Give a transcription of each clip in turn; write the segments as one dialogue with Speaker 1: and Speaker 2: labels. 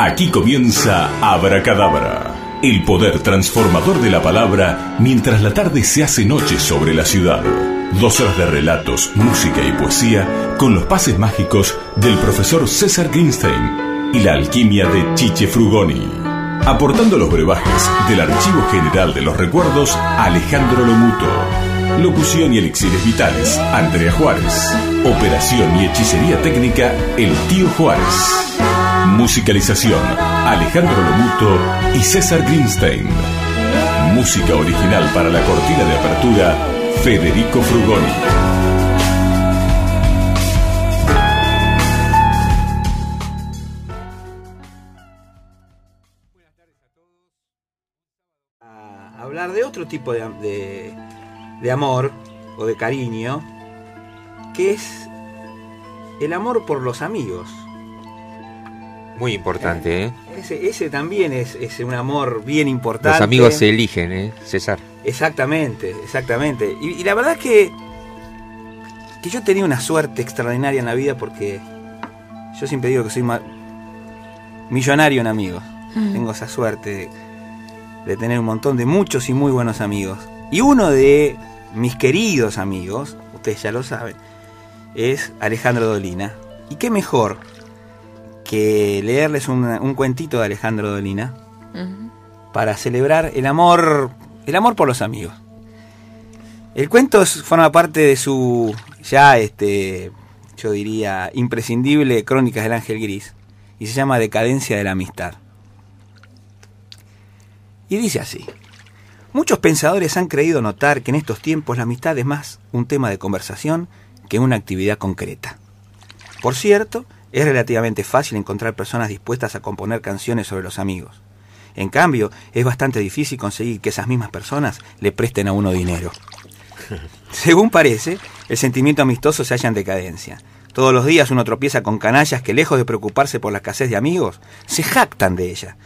Speaker 1: Aquí comienza Abracadabra, el poder transformador de la palabra mientras la tarde se hace noche sobre la ciudad. Dos horas de relatos, música y poesía con los pases mágicos del profesor César Greenstein y la alquimia de Chiche Frugoni. Aportando los brebajes del Archivo General de los Recuerdos, Alejandro Lomuto. Locución y elixires vitales, Andrea Juárez. Operación y hechicería técnica, el tío Juárez. Musicalización, Alejandro Lomuto y César Greenstein. Música original para la cortina de apertura, Federico Frugoni.
Speaker 2: A hablar de otro tipo de, de- de amor o de cariño, que es el amor por los amigos.
Speaker 3: Muy importante, ¿eh?
Speaker 2: Ese, ese también es, es un amor bien importante.
Speaker 3: Los amigos se eligen, ¿eh? César.
Speaker 2: Exactamente, exactamente. Y, y la verdad es que, que yo tenía una suerte extraordinaria en la vida porque yo siempre digo que soy millonario en amigos. Tengo esa suerte de, de tener un montón de muchos y muy buenos amigos. Y uno de mis queridos amigos, ustedes ya lo saben, es Alejandro Dolina. Y qué mejor que leerles una- un cuentito de Alejandro Dolina para celebrar el amor, el amor por los amigos. El cuento forma parte de su ya este, yo diría imprescindible Crónicas del Ángel Gris y se llama Decadencia de la amistad. Y dice así: Muchos pensadores han creído notar que en estos tiempos la amistad es más un tema de conversación que una actividad concreta. Por cierto, es relativamente fácil encontrar personas dispuestas a componer canciones sobre los amigos. En cambio, es bastante difícil conseguir que esas mismas personas le presten a uno dinero. Según parece, el sentimiento amistoso se halla en decadencia. Todos los días uno tropieza con canallas que, lejos de preocuparse por la escasez de amigos, se jactan de ella.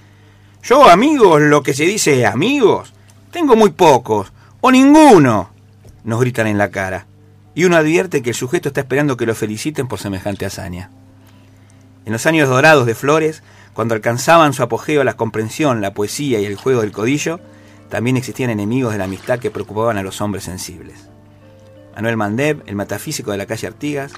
Speaker 2: Yo, amigos, lo que se dice amigos, tengo muy pocos, o ninguno, nos gritan en la cara. Y uno advierte que el sujeto está esperando que lo feliciten por semejante hazaña. En los años dorados de Flores, cuando alcanzaban su apogeo la comprensión, la poesía y el juego del codillo, también existían enemigos de la amistad que preocupaban a los hombres sensibles. Manuel Mandeb, el metafísico de la calle Artigas,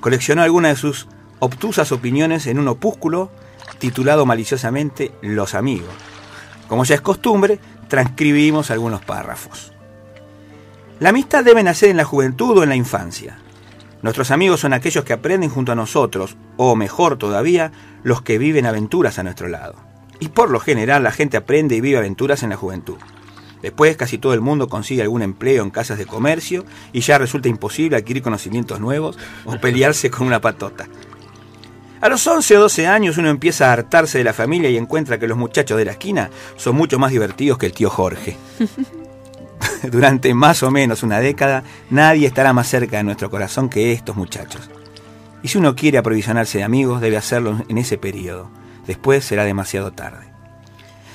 Speaker 2: coleccionó algunas de sus obtusas opiniones en un opúsculo titulado maliciosamente Los amigos. Como ya es costumbre, transcribimos algunos párrafos. La amistad debe nacer en la juventud o en la infancia. Nuestros amigos son aquellos que aprenden junto a nosotros, o mejor todavía, los que viven aventuras a nuestro lado. Y por lo general la gente aprende y vive aventuras en la juventud. Después casi todo el mundo consigue algún empleo en casas de comercio y ya resulta imposible adquirir conocimientos nuevos o pelearse con una patota. A los 11 o 12 años uno empieza a hartarse de la familia y encuentra que los muchachos de la esquina son mucho más divertidos que el tío Jorge. Durante más o menos una década, nadie estará más cerca de nuestro corazón que estos muchachos. Y si uno quiere aprovisionarse de amigos, debe hacerlo en ese periodo. Después será demasiado tarde.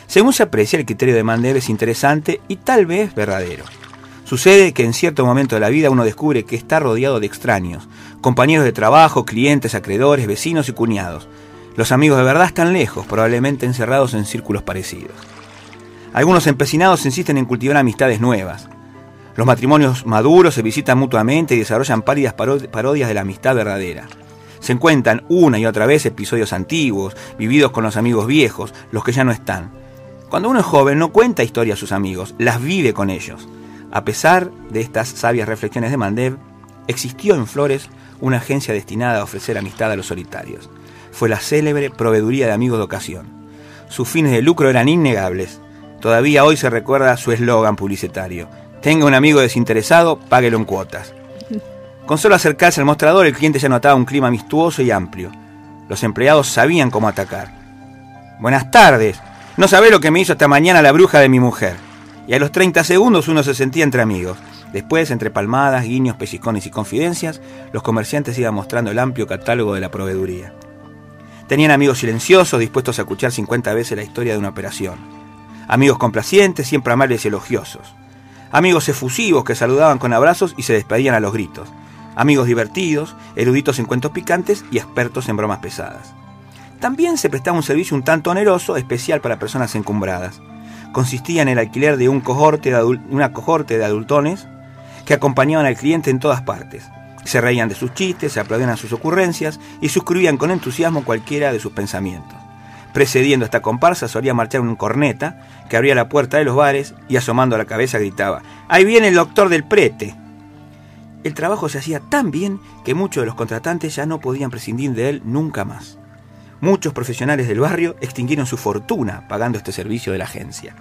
Speaker 2: Según se aprecia, el criterio de Mandel es interesante y tal vez verdadero. Sucede que en cierto momento de la vida uno descubre que está rodeado de extraños, compañeros de trabajo, clientes, acreedores, vecinos y cuñados. Los amigos de verdad están lejos, probablemente encerrados en círculos parecidos. Algunos empecinados insisten en cultivar amistades nuevas. Los matrimonios maduros se visitan mutuamente y desarrollan pálidas paro- parodias de la amistad verdadera. Se encuentran una y otra vez episodios antiguos, vividos con los amigos viejos, los que ya no están. Cuando uno es joven no cuenta historias a sus amigos, las vive con ellos. A pesar de estas sabias reflexiones de Mandev, existió en Flores una agencia destinada a ofrecer amistad a los solitarios. Fue la célebre Proveeduría de Amigos de Ocasión. Sus fines de lucro eran innegables. Todavía hoy se recuerda su eslogan publicitario. Tenga un amigo desinteresado, páguelo en cuotas. Con solo acercarse al mostrador, el cliente ya notaba un clima amistuoso y amplio. Los empleados sabían cómo atacar. Buenas tardes. No sabe lo que me hizo esta mañana la bruja de mi mujer. Y a los 30 segundos uno se sentía entre amigos. Después, entre palmadas, guiños, pellizcones y confidencias, los comerciantes iban mostrando el amplio catálogo de la proveeduría. Tenían amigos silenciosos, dispuestos a escuchar 50 veces la historia de una operación. Amigos complacientes, siempre amables y elogiosos. Amigos efusivos que saludaban con abrazos y se despedían a los gritos. Amigos divertidos, eruditos en cuentos picantes y expertos en bromas pesadas. También se prestaba un servicio un tanto oneroso, especial para personas encumbradas. Consistía en el alquiler de un cohorte de una cohorte de adultones que acompañaban al cliente en todas partes. Se reían de sus chistes, se aplaudían a sus ocurrencias y suscribían con entusiasmo cualquiera de sus pensamientos. Precediendo esta comparsa solía marchar un corneta que abría la puerta de los bares y asomando la cabeza gritaba, ¡Ahí viene el doctor del prete! El trabajo se hacía tan bien que muchos de los contratantes ya no podían prescindir de él nunca más. Muchos profesionales del barrio extinguieron su fortuna pagando este servicio de la agencia.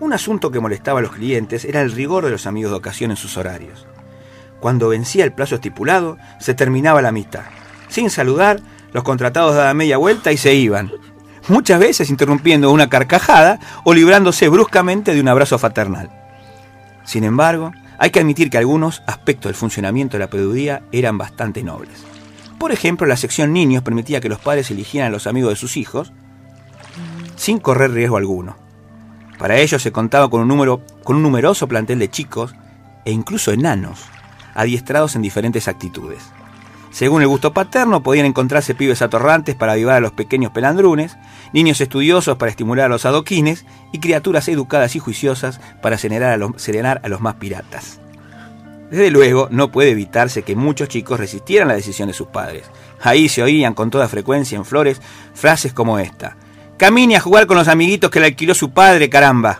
Speaker 2: Un asunto que molestaba a los clientes era el rigor de los amigos de ocasión en sus horarios. Cuando vencía el plazo estipulado, se terminaba la amistad. Sin saludar, los contratados daban media vuelta y se iban, muchas veces interrumpiendo una carcajada o librándose bruscamente de un abrazo fraternal. Sin embargo, hay que admitir que algunos aspectos del funcionamiento de la peludería eran bastante nobles. Por ejemplo, la sección niños permitía que los padres eligieran a los amigos de sus hijos sin correr riesgo alguno. Para ello se contaba con un, número, con un numeroso plantel de chicos e incluso enanos, adiestrados en diferentes actitudes. Según el gusto paterno, podían encontrarse pibes atorrantes para avivar a los pequeños pelandrunes, niños estudiosos para estimular a los adoquines y criaturas educadas y juiciosas para serenar a los, serenar a los más piratas. Desde luego, no puede evitarse que muchos chicos resistieran la decisión de sus padres. Ahí se oían con toda frecuencia en Flores frases como esta. Camine a jugar con los amiguitos que le alquiló su padre, caramba.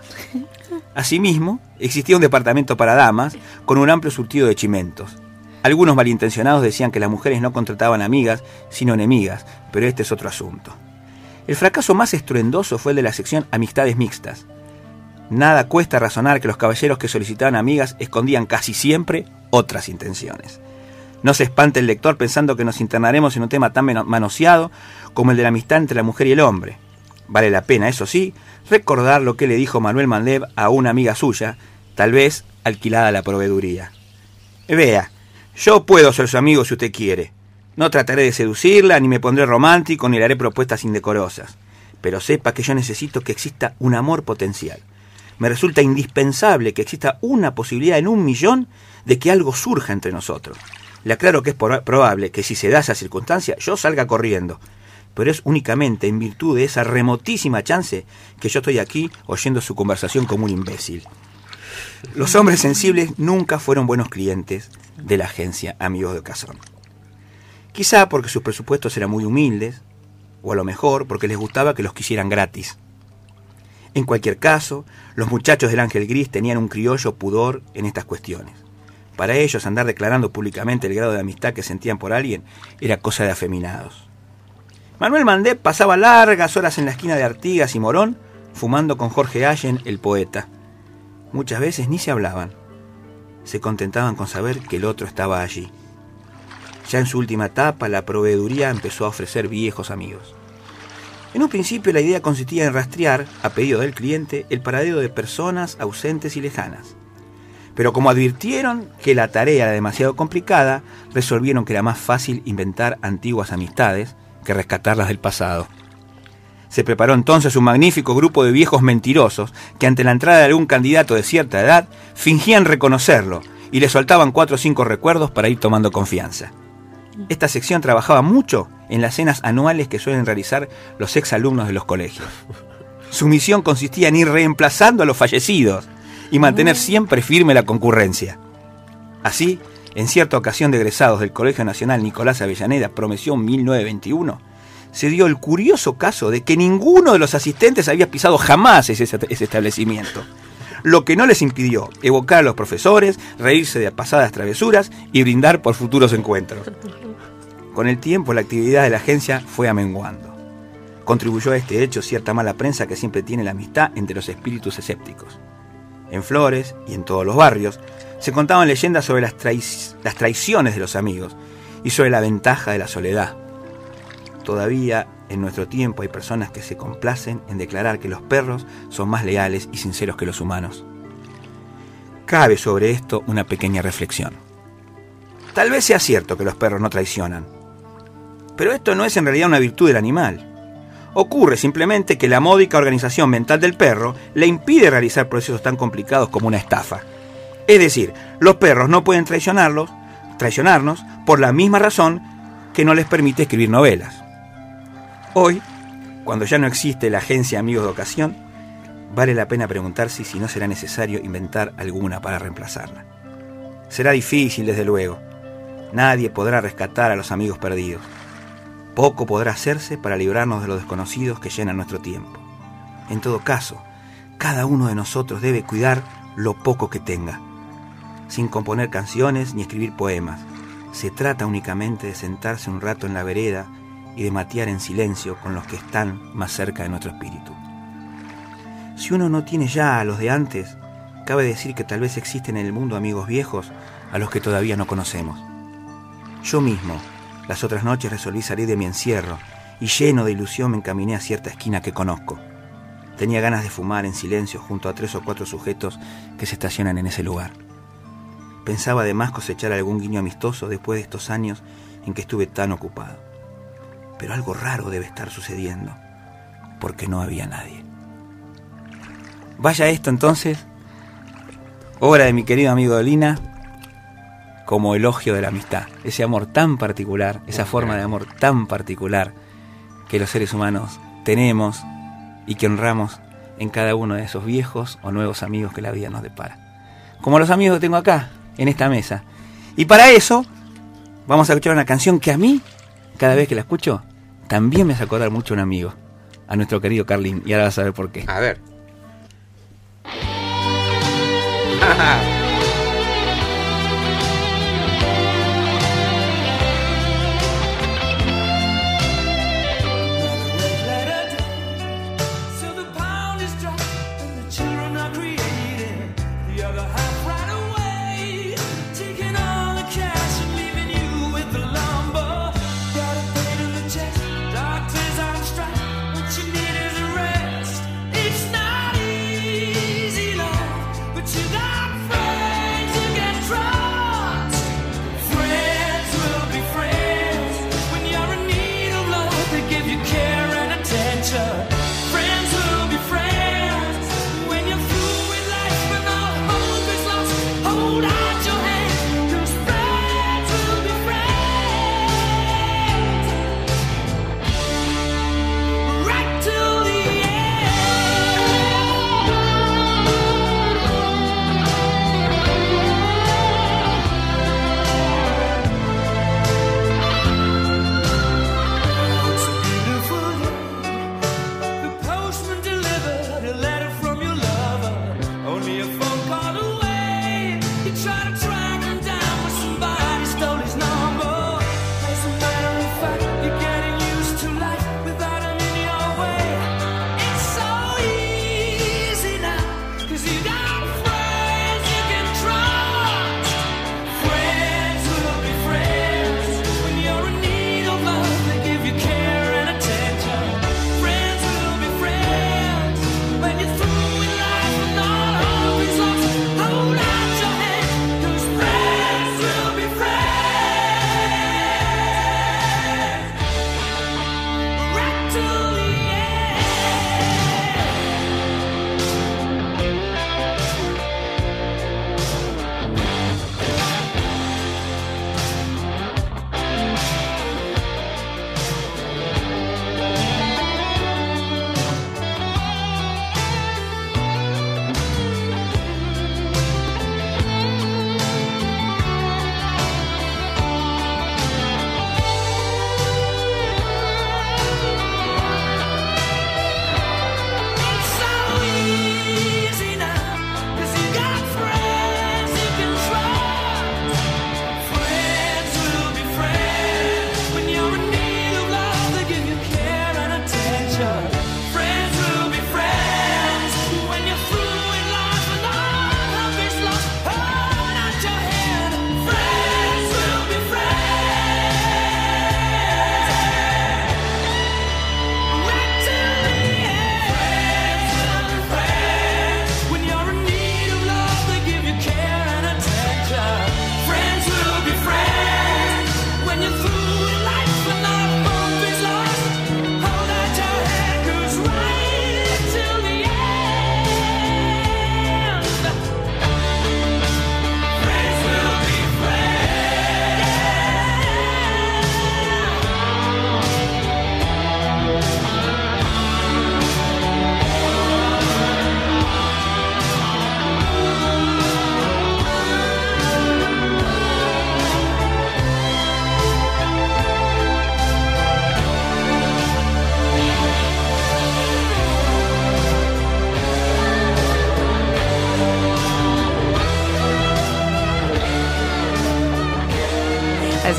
Speaker 2: Asimismo, existía un departamento para damas con un amplio surtido de chimentos. Algunos malintencionados decían que las mujeres no contrataban amigas, sino enemigas, pero este es otro asunto. El fracaso más estruendoso fue el de la sección Amistades Mixtas. Nada cuesta razonar que los caballeros que solicitaban amigas escondían casi siempre otras intenciones. No se espante el lector pensando que nos internaremos en un tema tan manoseado como el de la amistad entre la mujer y el hombre. Vale la pena, eso sí, recordar lo que le dijo Manuel Mandev a una amiga suya, tal vez alquilada a la proveeduría. Vea, yo puedo ser su amigo si usted quiere. No trataré de seducirla, ni me pondré romántico, ni le haré propuestas indecorosas. Pero sepa que yo necesito que exista un amor potencial. Me resulta indispensable que exista una posibilidad en un millón de que algo surja entre nosotros. Le aclaro que es probable que si se da esa circunstancia yo salga corriendo, pero es únicamente en virtud de esa remotísima chance que yo estoy aquí oyendo su conversación como un imbécil. Los hombres sensibles nunca fueron buenos clientes de la agencia Amigos de Cazón. Quizá porque sus presupuestos eran muy humildes, o a lo mejor porque les gustaba que los quisieran gratis. En cualquier caso, los muchachos del Ángel Gris tenían un criollo pudor en estas cuestiones. Para ellos andar declarando públicamente el grado de amistad que sentían por alguien era cosa de afeminados. Manuel Mandé pasaba largas horas en la esquina de Artigas y Morón fumando con Jorge Allen, el poeta. Muchas veces ni se hablaban. Se contentaban con saber que el otro estaba allí. Ya en su última etapa, la proveeduría empezó a ofrecer viejos amigos. En un principio la idea consistía en rastrear, a pedido del cliente, el paradero de personas ausentes y lejanas. Pero como advirtieron que la tarea era demasiado complicada, resolvieron que era más fácil inventar antiguas amistades que rescatarlas del pasado. Se preparó entonces un magnífico grupo de viejos mentirosos que ante la entrada de algún candidato de cierta edad fingían reconocerlo y le soltaban cuatro o cinco recuerdos para ir tomando confianza. Esta sección trabajaba mucho en las cenas anuales que suelen realizar los exalumnos de los colegios. Su misión consistía en ir reemplazando a los fallecidos y mantener siempre firme la concurrencia. Así, en cierta ocasión de egresados del Colegio Nacional Nicolás Avellaneda, Promoción 1921, se dio el curioso caso de que ninguno de los asistentes había pisado jamás ese, establecimiento, lo que no les impidió evocar a los profesores, reírse de pasadas travesuras y brindar por futuros encuentros. Con el tiempo la actividad de la agencia fue amenguando. Contribuyó a este hecho cierta mala prensa que siempre tiene la amistad entre los espíritus escépticos. En Flores y en todos los barrios se contaban leyendas sobre las, traiciones de los amigos y sobre la ventaja de la soledad Todavía en nuestro tiempo hay personas que se complacen en declarar que los perros son más leales y sinceros que los humanos. Cabe sobre esto una pequeña reflexión. Tal vez sea cierto que los perros no traicionan, pero esto no es en realidad una virtud del animal. Ocurre simplemente que la módica organización mental del perro le impide realizar procesos tan complicados como una estafa. Es decir, los perros no pueden traicionarlos, traicionarnos por la misma razón que no les permite escribir novelas. Hoy, cuando ya no existe la agencia Amigos de Ocasión, vale la pena preguntarse si no será necesario inventar alguna para reemplazarla. Será difícil, desde luego. Nadie podrá rescatar a los amigos perdidos. Poco podrá hacerse para librarnos de los desconocidos que llenan nuestro tiempo. En todo caso, cada uno de nosotros debe cuidar lo poco que tenga, sin componer canciones ni escribir poemas. Se trata únicamente de sentarse un rato en la vereda y de matear en silencio con los que están más cerca de nuestro espíritu. Si uno no tiene ya a los de antes, cabe decir que tal vez existen en el mundo amigos viejos a los que todavía no conocemos. Yo mismo, las otras noches resolví salir de mi encierro y lleno de ilusión me encaminé a cierta esquina que conozco. Tenía ganas de fumar en silencio junto a tres o cuatro sujetos que se estacionan en ese lugar. Pensaba además cosechar algún guiño amistoso después de estos años en que estuve tan ocupado. Pero algo raro debe estar sucediendo, porque no había nadie. Vaya esto entonces, obra de mi querido amigo Dolina, como elogio de la amistad, ese amor tan particular, esa forma de amor tan particular que los seres humanos tenemos y que honramos en cada uno de esos viejos o nuevos amigos que la vida nos depara. Como los amigos que tengo acá, en esta mesa. Y para eso, vamos a escuchar una canción que a mí, cada vez que la escucho, también me hace acordar mucho a un amigo, a nuestro querido Carlín. Y ahora vas a ver por qué.
Speaker 4: A ver.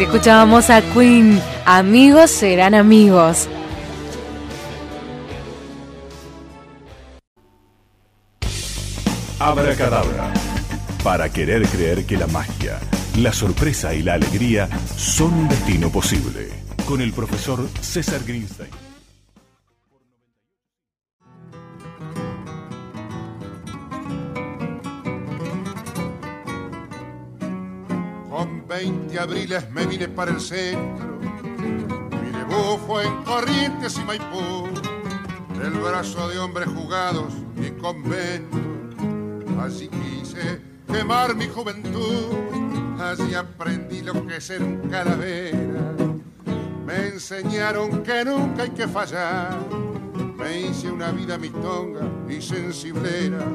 Speaker 5: escuchábamos a Queen. Amigos serán amigos.
Speaker 1: Abracadabra. Para querer creer que la magia, la sorpresa y la alegría son un destino posible. Con el profesor César Greenstein.
Speaker 6: Con 20 abriles me vine para el centro. Mi debut fue en Corrientes y Maipú. El brazo de hombres jugados y convento. Allí quise quemar mi juventud. Allí aprendí lo que es ser un calavera. Me enseñaron que nunca hay que fallar. Me hice una vida mistonga y sensiblera.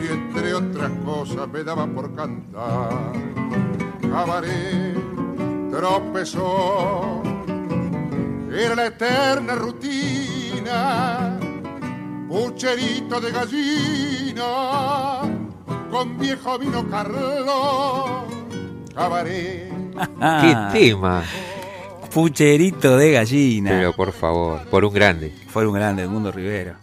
Speaker 6: Y entre otras cosas me daba por cantar cabaret tropezó. Era la eterna rutina, pucherito de gallina, con viejo vino Carlos, cabaret.
Speaker 3: ¡Qué tema!
Speaker 2: Pucherito de gallina.
Speaker 3: Pero por favor, por un grande.
Speaker 2: Fue un grande, Edmundo Rivero.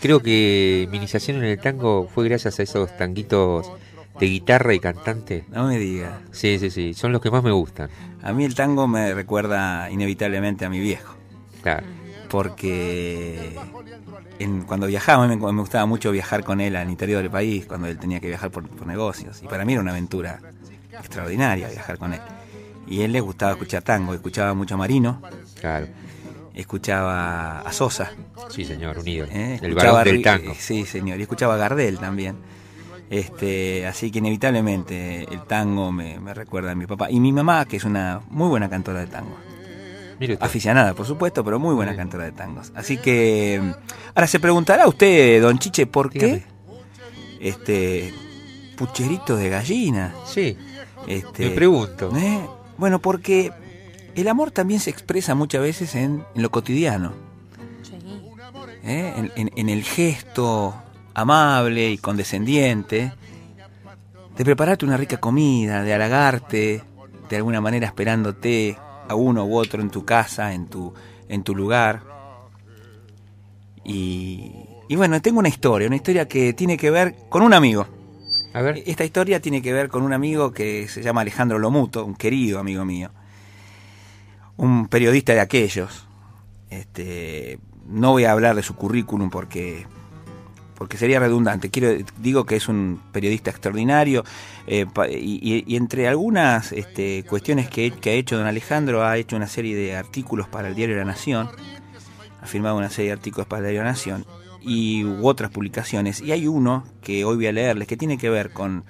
Speaker 3: Creo que mi iniciación en el tango fue gracias a esos tanguitos de guitarra y cantante.
Speaker 2: No me digas.
Speaker 3: Sí, sí, sí, son los que más me gustan.
Speaker 2: A mí el tango me recuerda inevitablemente a mi viejo.
Speaker 3: Claro.
Speaker 2: Porque en- cuando viajaba, me, me gustaba mucho viajar con él al interior del país, cuando él tenía que viajar por, por negocios. Y para mí era una aventura extraordinaria viajar con él. Y a él le gustaba escuchar tango, escuchaba mucho a Marino,
Speaker 3: Claro.
Speaker 2: escuchaba a Sosa.
Speaker 3: Sí, señor, unido.
Speaker 2: ¿eh?
Speaker 3: El varón del tango.
Speaker 2: eh, Sí, señor. Y escuchaba a Gardel también. Este, así que inevitablemente el tango me, me recuerda a mi papá. Y mi mamá, que es una muy buena cantora de tango. Aficionada, por supuesto, pero muy buena cantora de tangos. Así que mm, ahora se preguntará usted, don Chiche, ¿por qué este pucherito de gallina?
Speaker 3: Sí,
Speaker 2: Este,
Speaker 3: me pregunto.
Speaker 2: ¿eh? Bueno, porque el amor también se expresa muchas veces en, en lo cotidiano, ¿eh? en, en- en el gesto amable y condescendiente de prepararte una rica comida, de halagarte, de alguna manera esperándote a uno u otro en tu casa, en tu, en tu lugar. Y, y bueno, tengo una historia, una historia que tiene que ver con un amigo.
Speaker 3: A ver,
Speaker 2: Esta historia tiene que ver con un amigo que se llama Alejandro Lomuto, un querido amigo mío, un periodista de aquellos. Este, no voy a hablar de su currículum porque porque sería redundante. Quiero digo que es un periodista extraordinario eh, y, y- entre algunas este, cuestiones que, que ha hecho don Alejandro ha hecho una serie de artículos para el diario La Nación, ha firmado una serie de artículos para el diario La Nación y u otras publicaciones y hay uno que hoy voy a leerles que tiene que ver con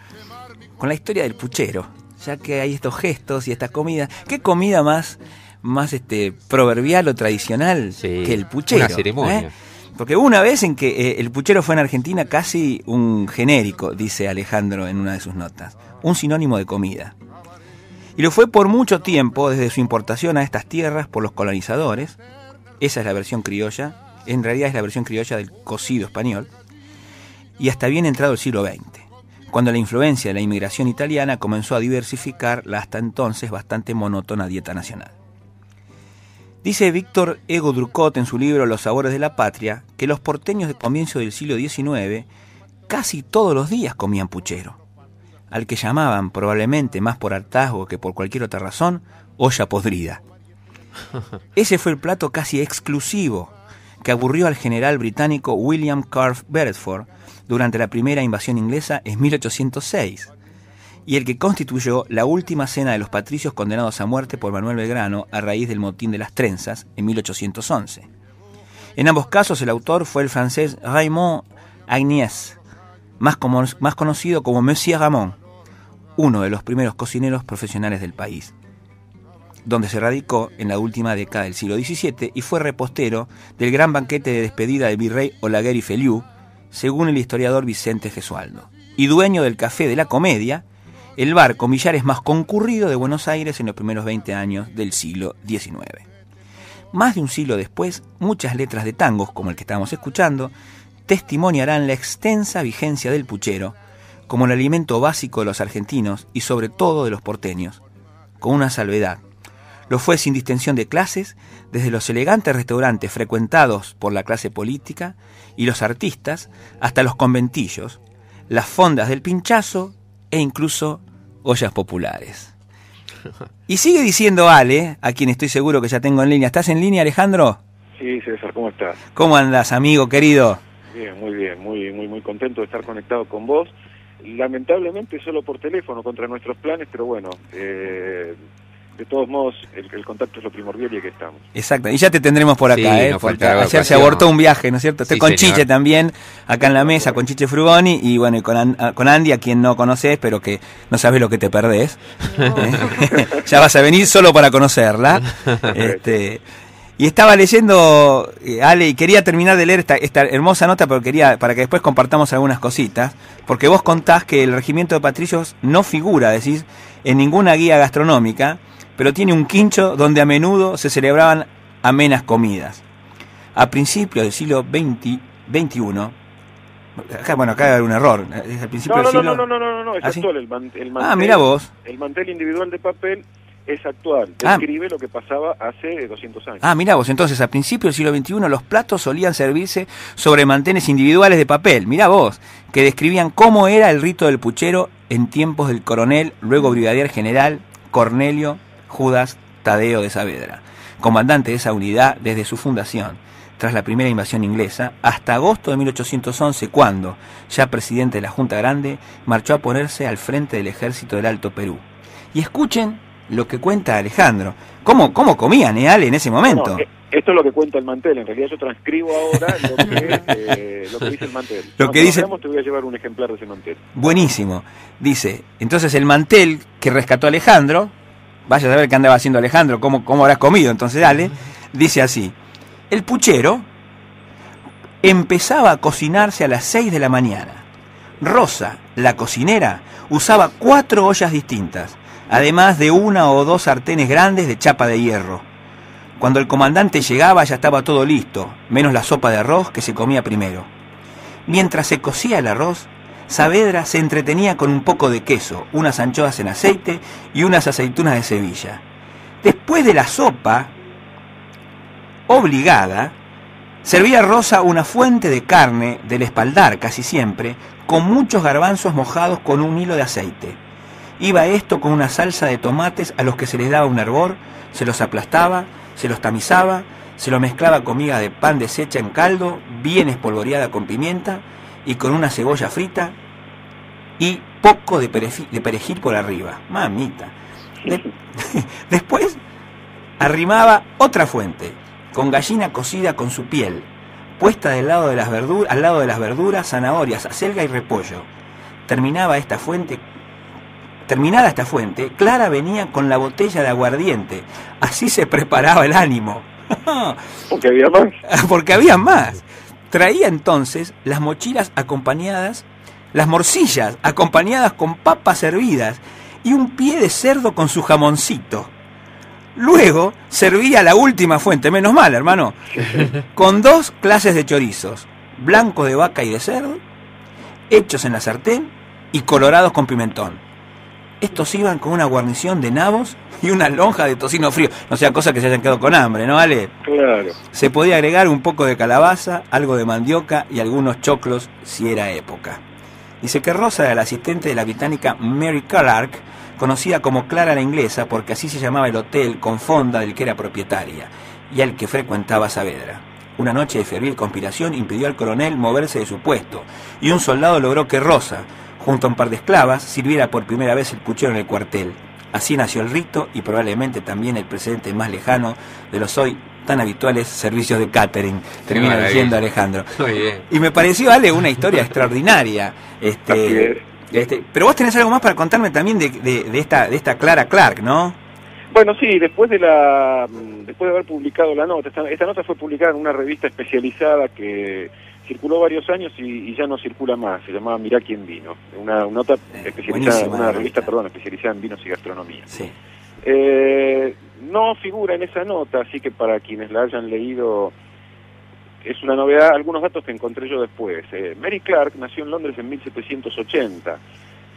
Speaker 2: con la historia del puchero, ya que hay estos gestos y esta comida. ¿Qué comida más, más este, proverbial o tradicional
Speaker 3: Sí,
Speaker 2: que el puchero?
Speaker 3: una ceremonia.
Speaker 2: eh? Porque hubo una vez en que eh, el puchero fue en Argentina casi un genérico, dice Alejandro en una de sus notas, un sinónimo de comida. Y lo fue por mucho tiempo desde su importación a estas tierras por los colonizadores. Esa es la versión criolla, en realidad es la versión criolla del cocido español. Y hasta bien entrado el siglo XX cuando la influencia de la inmigración italiana comenzó a diversificar la hasta entonces bastante monótona dieta nacional. Dice Víctor Ego Drucot en su libro Los sabores de la patria que los porteños de comienzo del siglo XIX casi todos los días comían puchero, al que llamaban, probablemente más por hartazgo que por cualquier otra razón, olla podrida. Ese fue el plato casi exclusivo que aburrió al general británico William Carve Beresford durante la primera invasión inglesa en 1806 y el que constituyó la última cena de los patricios condenados a muerte por Manuel Belgrano a raíz del motín de las trenzas en 1811. En ambos casos el autor fue el francés Raymond Agnès, más, conocido como Monsieur Ramon, uno de los primeros cocineros profesionales del país donde se radicó en la última década del siglo XVII y fue repostero del gran banquete de despedida del virrey Olaguer y Feliu, según el historiador Vicente Gesualdo, y dueño del Café de la Comedia, el bar con billares más concurrido de Buenos Aires en los primeros 20 años del siglo XIX. Más de un siglo después, muchas letras de tangos, como el que estábamos escuchando, testimoniarán la extensa vigencia del puchero como el alimento básico de los argentinos y sobre todo de los porteños, con una salvedad, Lo fue sin distinción de clases, desde los elegantes restaurantes frecuentados por la clase política y los artistas, hasta los conventillos, las fondas del pinchazo e incluso ollas populares. Y sigue diciendo Ale, a quien estoy seguro que ya tengo en línea. ¿Estás en línea, Alejandro?
Speaker 7: Sí, César, ¿cómo estás?
Speaker 2: ¿Cómo andas, amigo querido?
Speaker 7: Bien, muy bien, muy muy muy contento de estar conectado con vos. Lamentablemente solo por teléfono contra nuestros planes, pero bueno, eh, de todos modos el, el contacto es lo primordial y aquí estamos.
Speaker 2: Exacto, y ya te tendremos por acá,
Speaker 3: Sí,
Speaker 2: ¿eh? Porque
Speaker 3: falta
Speaker 2: ayer se abortó un viaje, ¿no es cierto? Estoy
Speaker 3: Sí,
Speaker 2: con
Speaker 3: señor.
Speaker 2: Chiche también, acá en la mesa, con Chiche Frugoni, y bueno, y con, An- ah, con Andy, a quien no conoces, pero que no sabes lo que te perdés. ¿eh? ya vas a venir solo para conocerla. este, y estaba leyendo, eh, Ale, y quería terminar de leer esta, esta hermosa nota, pero quería, para que después compartamos algunas cositas, porque vos contás que el regimiento de patricios no figura, decís, en ninguna guía gastronómica, pero tiene un quincho donde a menudo se celebraban amenas comidas. A principios del siglo XX, XXI, acá, bueno, acá hay un error, al principio
Speaker 7: No, no,
Speaker 2: del
Speaker 7: no,
Speaker 2: siglo...
Speaker 7: no, no, no, no, no, es
Speaker 2: ¿Ah,
Speaker 7: actual el, man- el
Speaker 2: Ah,
Speaker 7: mantel.
Speaker 2: mira vos.
Speaker 7: El mantel individual de papel es actual,
Speaker 2: Ah.
Speaker 7: describe lo que pasaba hace 200 años.
Speaker 2: Ah, mirá vos, entonces a principios del siglo XXI los platos solían servirse sobre mantenes individuales de papel, mirá vos, que describían cómo era el rito del puchero en tiempos del coronel, luego brigadier general Cornelio Judas Tadeo de Saavedra, comandante de esa unidad desde su fundación, tras la primera invasión inglesa, hasta agosto de 1811, cuando, ya presidente de la Junta Grande, marchó a ponerse al frente del ejército del Alto Perú. Y escuchen lo que cuenta Alejandro. ¿Cómo, cómo comían, eh, Ale, en ese momento?
Speaker 7: No, eh, esto es lo que cuenta el mantel, en realidad yo transcribo ahora lo que, eh, lo que dice el mantel.
Speaker 2: Lo que dice-
Speaker 7: te voy a llevar un ejemplar de ese mantel.
Speaker 2: Buenísimo. Dice, entonces el mantel que rescató Alejandro, vaya a saber qué andaba haciendo Alejandro, cómo, cómo habrás comido, entonces dale, dice así, el puchero empezaba a cocinarse a las 6 de la mañana. Rosa, la cocinera, usaba cuatro ollas distintas, además de una o dos sartenes grandes de chapa de hierro. Cuando el comandante llegaba ya estaba todo listo, menos la sopa de arroz que se comía primero. Mientras se cocía el arroz, Saavedra se entretenía con un poco de queso, unas anchoas en aceite y unas aceitunas de Sevilla. Después de la sopa, obligada, servía Rosa una fuente de carne del espaldar casi siempre, con muchos garbanzos mojados con un hilo de aceite. Iba esto con una salsa de tomates a los que se les daba un hervor, se los aplastaba, se los tamizaba, se lo mezclaba con miga de pan deshecha en caldo, bien espolvoreada con pimienta, y con una cebolla frita y poco de, perejil por arriba. Mamita. De- Después arrimaba otra fuente, con gallina cocida con su piel, puesta del lado de las verduras, al lado de las verduras, zanahorias, acelga y repollo. Terminaba esta fuente Terminada esta fuente, Clara venía con la botella de aguardiente. Así se preparaba el ánimo.
Speaker 7: Porque había más.
Speaker 2: Porque había más. Traía entonces las mochilas acompañadas, las morcillas acompañadas con papas hervidas y un pie de cerdo con su jamoncito. Luego servía la última fuente, menos mal, hermano, con dos clases de chorizos, blancos de vaca y de cerdo, hechos en la sartén y colorados con pimentón. Estos iban con una guarnición de nabos y una lonja de tocino frío. No sea cosa que se hayan quedado con hambre, ¿no, vale?
Speaker 7: Claro.
Speaker 2: Se podía agregar un poco de calabaza, algo de mandioca y algunos choclos si era época. Dice que Rosa era la asistente de la británica Mary Clark, conocida como Clara la Inglesa porque así se llamaba el hotel con fonda del que era propietaria y al que frecuentaba Saavedra. Una noche de febril conspiración impidió al coronel moverse de su puesto y un soldado logró que Rosa, junto a un par de esclavas, sirviera por primera vez el puchero en el cuartel. Así nació el rito y probablemente también el precedente más lejano de los hoy tan habituales servicios de catering, termina diciendo Alejandro.
Speaker 3: Muy bien.
Speaker 2: Y me pareció, Ale, una historia extraordinaria. Este,
Speaker 7: es.
Speaker 2: este, pero vos tenés algo más para contarme también de, de- de esta, de esta Clara Clark, ¿no?
Speaker 7: Bueno, sí, después de la después de haber publicado la nota, esta, esta nota fue publicada en una revista especializada que circuló varios años y, y ya no circula más, se llamaba Mirá quién vino, una, una nota especializada,
Speaker 2: buenísima
Speaker 7: una
Speaker 2: revista,
Speaker 7: perdón, especializada en vinos y gastronomía.
Speaker 2: Sí.
Speaker 7: Eh, no figura en esa nota, así que para quienes la hayan leído es una novedad, algunos datos que encontré yo después. Eh, Mary Clark nació en Londres en 1780.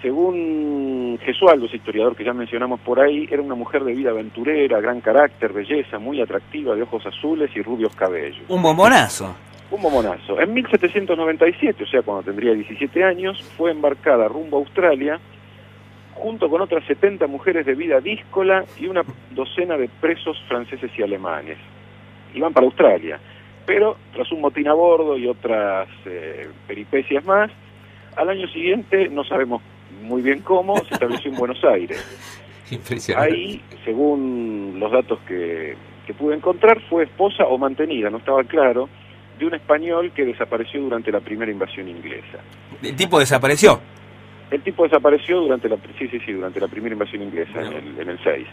Speaker 7: Según Gesualdo, ese historiador que ya mencionamos por ahí, era una mujer de vida aventurera, gran carácter, belleza, muy atractiva, de ojos azules y rubios cabellos.
Speaker 2: Un bombonazo.
Speaker 7: Un momonazo. En 1797, o sea, cuando tendría 17 años, fue embarcada rumbo a Australia junto con otras 70 mujeres de vida díscola y una docena de presos franceses y alemanes. Iban para Australia, pero tras un motín a bordo y otras eh, peripecias más, al año siguiente, no sabemos muy bien cómo, se estableció en Buenos Aires.
Speaker 3: Impresionante.
Speaker 7: Ahí, según los datos que, que pude encontrar, fue esposa o mantenida, no estaba claro, de un español que desapareció durante la primera invasión inglesa.
Speaker 2: El tipo desapareció.
Speaker 7: El tipo desapareció durante la sí, sí, sí, durante la primera invasión inglesa en el, en el 6.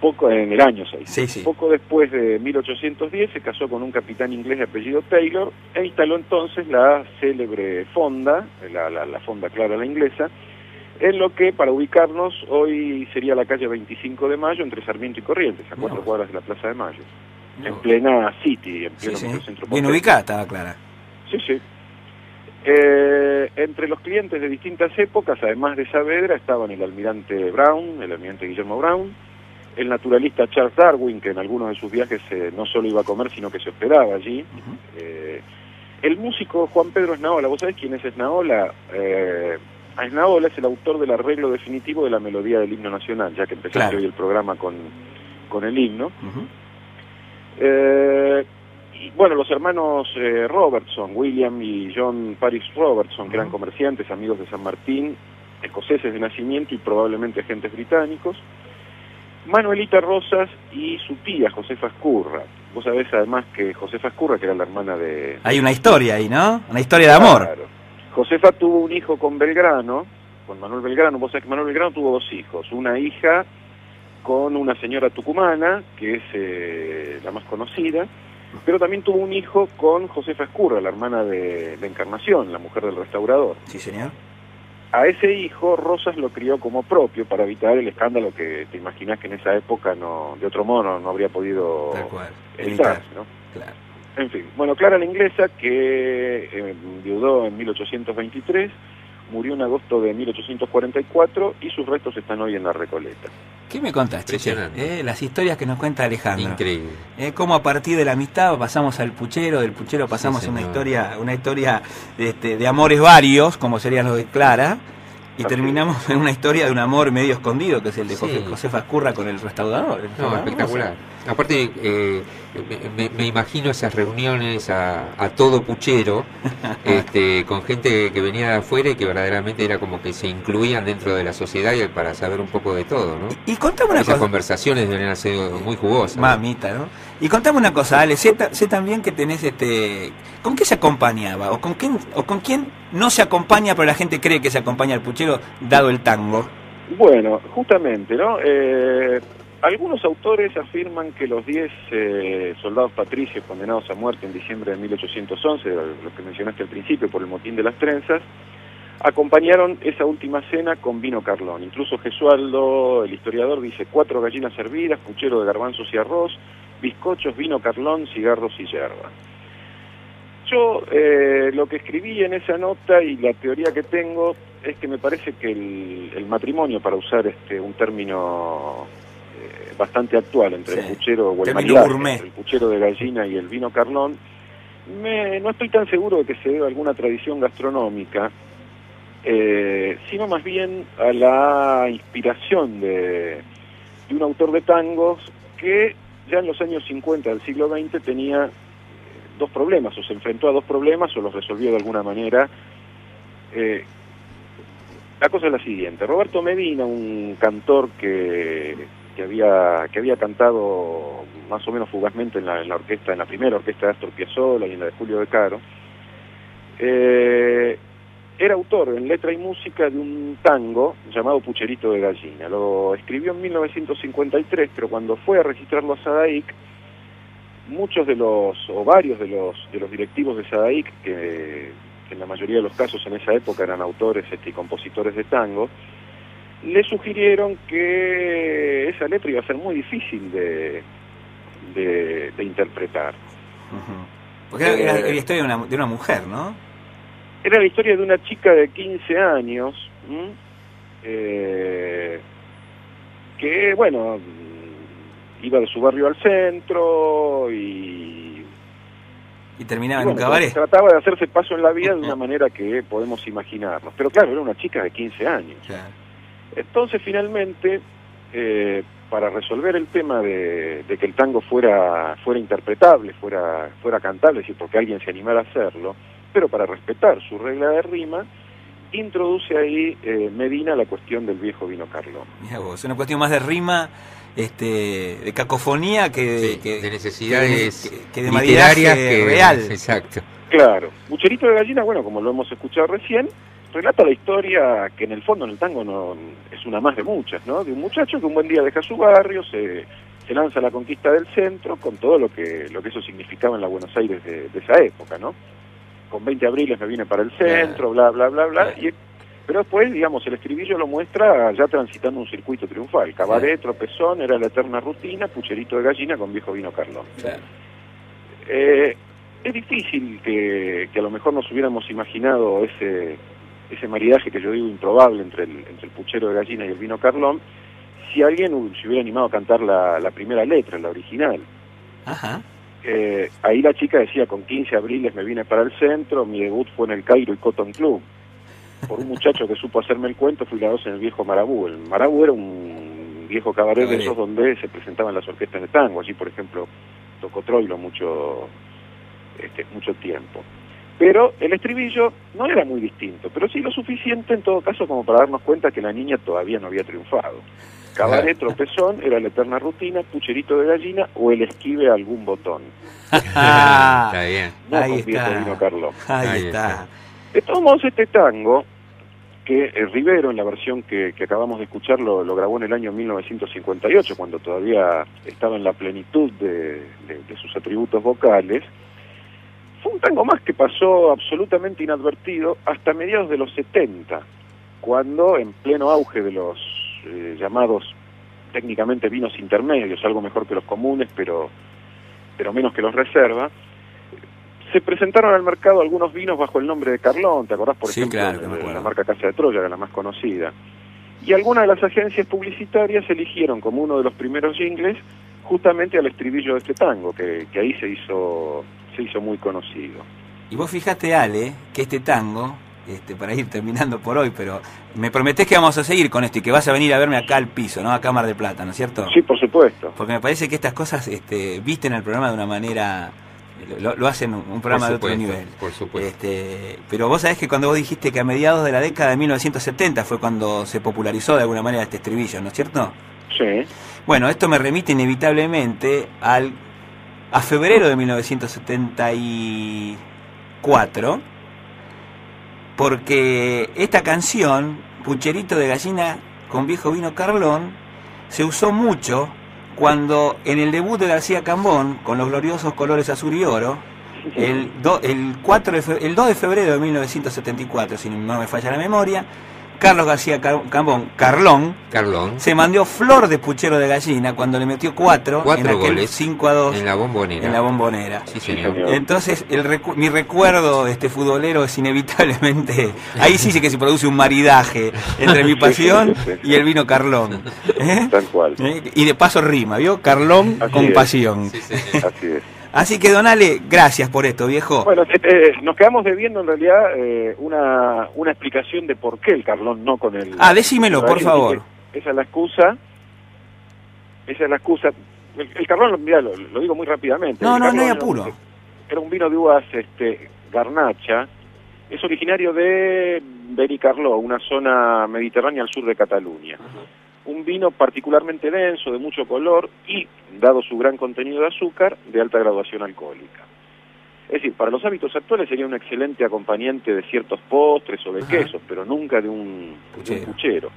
Speaker 7: Poco en el año 6.
Speaker 2: Sí, sí.
Speaker 7: Poco después de 1810 se casó con un capitán inglés de apellido Taylor e instaló entonces la célebre fonda, la, la, la fonda clara la inglesa, en lo que para ubicarnos hoy sería la calle 25 de Mayo entre Sarmiento y Corrientes, a cuatro
Speaker 2: No.
Speaker 7: cuadras de la Plaza de Mayo, en plena City, en
Speaker 2: Sí,
Speaker 7: pleno
Speaker 2: sí.
Speaker 7: microcentro
Speaker 2: Bien
Speaker 7: porteño.
Speaker 2: ubicada estaba Clara.
Speaker 7: Sí, sí. Eh, entre los clientes de distintas épocas, además de Saavedra, estaban el almirante Brown, el almirante Guillermo Brown, el naturalista Charles Darwin, que en algunos de sus viajes eh, no solo iba a comer, sino que se hospedaba allí. Eh, el músico Juan Pedro Esnaola, ¿vos sabés quién es Esnaola? Eh, Esnaola es el autor del arreglo definitivo de la melodía del himno nacional, ya que empezaste
Speaker 2: Claro.
Speaker 7: hoy el programa con, con el himno.
Speaker 2: Ujú.
Speaker 7: Eh, y bueno, los hermanos eh, Robertson, William y John Paris Robertson, que eran comerciantes, amigos de San Martín, escoceses de nacimiento y probablemente agentes británicos. Manuelita Rosas y su tía, Josefa Escurra. Vos sabés además que Josefa Escurra, que era la hermana de...
Speaker 2: Hay una historia ahí, ¿no? Una historia de amor.
Speaker 7: Claro. Josefa tuvo un hijo con Belgrano, con Manuel Belgrano. Vos sabés que Manuel Belgrano tuvo dos hijos. Una hija con una señora tucumana, que es eh, la más conocida, pero también tuvo un hijo con Josefa Escurra, la hermana de la Encarnación, la mujer del restaurador.
Speaker 2: Sí, señor.
Speaker 7: A ese hijo Rosas lo crió como propio para evitar el escándalo que te imaginas que en esa época no, de otro modo no habría podido evitar. ¿no?
Speaker 2: Claro.
Speaker 7: En fin, bueno, Clara la inglesa, que eh, viudó en 1823, murió en agosto de 1844 y sus restos están hoy en la Recoleta.
Speaker 2: ¿Qué me?
Speaker 3: Impresionante.
Speaker 2: Eh, Las historias que nos cuenta Alejandro.
Speaker 3: Increíble.
Speaker 2: Eh, cómo a partir de la amistad pasamos al puchero, del puchero pasamos
Speaker 3: Sí,
Speaker 2: a una historia, una historia este, de amores varios, como serían los de Clara, y terminamos en una historia de un amor medio escondido, que es el de
Speaker 3: Sí.
Speaker 2: José, Josefa Escurra con el restaurador.
Speaker 3: No, espectacular. Aparte, eh, me, me- me imagino esas reuniones a, a todo puchero, este, con gente que venía de afuera y que verdaderamente era como que se incluían dentro de la sociedad y para saber un poco de todo, ¿no?
Speaker 2: Y contame una
Speaker 3: Esas
Speaker 2: cosa.
Speaker 3: conversaciones deberían ser muy jugosas.
Speaker 2: Mamita, ¿no? Y contame una cosa, Ale, sé, ta- sé también que tenés este... ¿Con qué se acompañaba? ¿O con, quién, ¿O con quién no se acompaña, pero la gente cree que se acompaña al puchero, dado el tango?
Speaker 7: Bueno, justamente, ¿no? Eh, algunos autores afirman que los 10 eh, soldados patricios condenados a muerte en diciembre de 1811, lo que mencionaste al principio por el motín de las trenzas, acompañaron esa última cena con vino carlón. Incluso Gesualdo, el historiador, dice cuatro gallinas hervidas, puchero de garbanzos y arroz, bizcochos, vino carlón, cigarros y yerba. Yo eh, lo que escribí en esa nota y la teoría que tengo es que me parece que el, el matrimonio, para usar este un término eh, bastante actual entre
Speaker 2: Sí.
Speaker 7: el puchero o el maridaje el puchero de gallina y el vino carlón, me- no estoy tan seguro de que se deba a alguna tradición gastronómica, eh, sino más bien a la inspiración de, de un autor de tangos que ya en los años 50 del siglo XX tenía eh, dos problemas, o se enfrentó a dos problemas o los resolvió de alguna manera. Eh, la cosa es la siguiente, Roberto Medina, un cantor que, que había que había cantado más o menos fugazmente en la, orquesta, en la primera orquesta de Astor Piazzolla y en la de Julio De Caro, eh, era autor en letra y música de un tango llamado Pucherito de Gallina. Lo escribió en 1953, pero cuando fue a registrarlo a Sadaic, muchos de los, o varios de los, de los directivos de Sadaic, que, que en la mayoría de los casos en esa época eran autores este, y compositores de tango, le sugirieron que esa letra iba a ser muy difícil de, de, de interpretar.
Speaker 2: Porque era, era
Speaker 7: Eh,
Speaker 2: la historia de una, de una mujer, ¿no?
Speaker 7: Era la historia de una chica de 15 años eh, que, bueno, iba de su barrio al centro y...
Speaker 2: Y terminaba
Speaker 7: y
Speaker 2: en un cabaret.
Speaker 7: Trataba de hacerse paso en la vida de una manera que podemos imaginarnos. Pero claro, era una chica de 15 años.
Speaker 2: Claro.
Speaker 7: Entonces, finalmente, eh, para resolver el tema de, de que el tango fuera fuera interpretable, fuera fuera cantable, es decir, porque alguien se animara a hacerlo, pero para respetar su regla de rima, introduce ahí eh, Medina la cuestión del viejo vino
Speaker 2: vos, es una cuestión más de rima, este, de cacofonía que de,
Speaker 3: Sí,
Speaker 2: que-
Speaker 3: de necesidades
Speaker 2: que, que de
Speaker 3: literarias que-
Speaker 2: real.
Speaker 3: Exacto.
Speaker 7: Claro, Bucherito de Gallina, bueno, como lo hemos escuchado recién, relata la historia que en el fondo en el tango no es una más de muchas, ¿no? De un muchacho que un buen día deja su barrio, se, se lanza a la conquista del centro, con todo lo que, lo que eso significaba en la Buenos Aires de, de esa época, ¿no? Con 20 abriles me vine para el centro, bla, bla, bla, bla. Y, pero después, digamos, el estribillo lo muestra ya transitando un circuito triunfal. Cabaret, tropezón, era la eterna rutina, pucherito de gallina con viejo vino Carlón. Eh, es difícil que, que a lo mejor nos hubiéramos imaginado ese, ese maridaje que yo digo improbable entre el, entre el puchero de gallina y el vino Carlón, si alguien se hubiera animado a cantar la, la primera letra, la original.
Speaker 2: Ajá.
Speaker 7: Eh, ahí la chica decía, con 15 abriles me vine para el centro, mi debut fue en el Cairo y Cotton Club. Por un muchacho que supo hacerme el cuento, fui la dos en el viejo Marabú. El Marabú era un viejo cabaret de esos donde se presentaban las orquestas de tango. Allí, por ejemplo, tocó Troilo mucho, este, mucho tiempo. Pero el estribillo no era muy distinto, pero sí lo suficiente en todo caso como para darnos cuenta que la niña todavía no había triunfado. Cabaret, tropezón, era la eterna rutina, pucherito de gallina o el esquive a algún botón.
Speaker 3: Está bien.
Speaker 7: No
Speaker 2: Ahí está.
Speaker 7: vino Carlón.
Speaker 2: Ahí,
Speaker 3: Ahí
Speaker 2: está.
Speaker 3: está.
Speaker 7: De todos modos, este tango, que eh, Rivero, en la versión que, que acabamos de escuchar, lo, lo grabó en el año 1958, cuando todavía estaba en la plenitud de, de- de sus atributos vocales, fue un tango más que pasó absolutamente inadvertido hasta mediados de los 70, cuando en pleno auge de los eh, llamados técnicamente vinos intermedios, algo mejor que los comunes, pero, pero menos que los reserva, se presentaron al mercado algunos vinos bajo el nombre de Carlón, ¿te acordás, por
Speaker 2: Sí,
Speaker 7: ejemplo,
Speaker 2: claro
Speaker 7: de la marca Casa de Troya, que era la más conocida? Y algunas de las agencias publicitarias eligieron como uno de los primeros jingles justamente al estribillo de este tango, que, que ahí se hizo, se hizo muy conocido.
Speaker 2: Y vos fijate, Ale, que este tango, este, para ir terminando por hoy, pero me prometés que vamos a seguir con esto y que vas a venir a verme acá al piso, ¿no? A Cámara de Plata, ¿no es cierto?
Speaker 7: Sí, por supuesto.
Speaker 2: Porque me parece que estas cosas este, visten el programa de una manera. Lo, lo hacen un, programa de otro nivel.
Speaker 3: Por supuesto.
Speaker 2: Este, pero vos sabés que cuando vos dijiste que a mediados de la década de 1970 fue cuando se popularizó de alguna manera este estribillo, ¿no es cierto?
Speaker 7: Sí.
Speaker 2: Bueno, esto me remite inevitablemente al a febrero de 1974, porque esta canción, Pucherito de Gallina con Viejo Vino Carlón, se usó mucho cuando en el debut de García Cambón, con los gloriosos colores azul y oro, el, el, 4 de el 2 de febrero de 1974, si no me falla la memoria, Carlos García Car- Cambón, Carlón,
Speaker 3: Carlón,
Speaker 2: se mandó flor de puchero de gallina cuando le metió cuatro,
Speaker 3: Cuatro
Speaker 2: en aquel
Speaker 3: goles
Speaker 2: 5 a 2
Speaker 3: en la bombonera.
Speaker 2: en la bombonera.
Speaker 3: Sí, señor.
Speaker 7: señor.
Speaker 2: Entonces, el recu- mi recuerdo este futbolero es inevitablemente. Ahí sí sí que se produce un maridaje entre mi pasión y el vino Carlón. ¿Eh?
Speaker 7: Tal cual.
Speaker 2: ¿Eh? Y de paso rima, ¿vio? Carlón
Speaker 7: Así
Speaker 2: con
Speaker 7: es.
Speaker 2: pasión.
Speaker 3: Sí, señor.
Speaker 7: Así es.
Speaker 2: Así que, Donale, gracias por esto, viejo.
Speaker 7: Bueno, eh, eh, nos quedamos debiendo en realidad eh, una, una explicación de por qué el Carlón no con el...
Speaker 2: Ah, decímelo, por favor.
Speaker 7: Esa es la excusa. Esa es la excusa. El, el Carlón, mirá, lo, lo digo muy rápidamente.
Speaker 2: No,
Speaker 7: El
Speaker 2: no, no hay apuro.
Speaker 7: era- Era un vino de uvas este, garnacha. Es originario de Benicarló, una zona mediterránea al sur de Cataluña. Un vino particularmente denso, de mucho color y, dado su gran contenido de azúcar, de alta graduación alcohólica. Es decir, para los hábitos actuales sería un excelente acompañante de ciertos postres o de
Speaker 2: Ajá.
Speaker 7: quesos, pero nunca de un de
Speaker 2: Puchero.
Speaker 7: un puchero.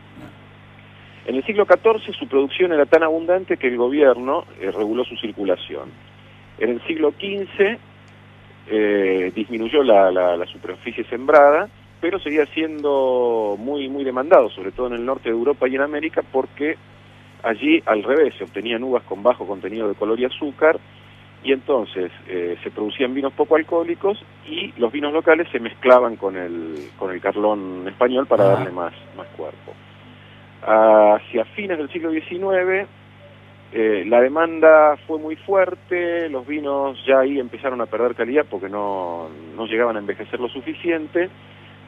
Speaker 7: En el siglo XIV su producción era tan abundante que el gobierno eh, reguló su circulación. En el siglo XV eh, disminuyó la, la- la superficie sembrada, pero seguía siendo muy, muy demandado, sobre todo en el norte de Europa y en América, porque allí al revés se obtenían uvas con bajo contenido de color y azúcar, y entonces eh, se producían vinos poco alcohólicos y los vinos locales se mezclaban con el, con el carlón español para
Speaker 2: Ah.
Speaker 7: darle más, más cuerpo. Hacia fines del siglo XIX, eh, la demanda fue muy fuerte, los vinos ya ahí empezaron a perder calidad porque no, no llegaban a envejecer lo suficiente,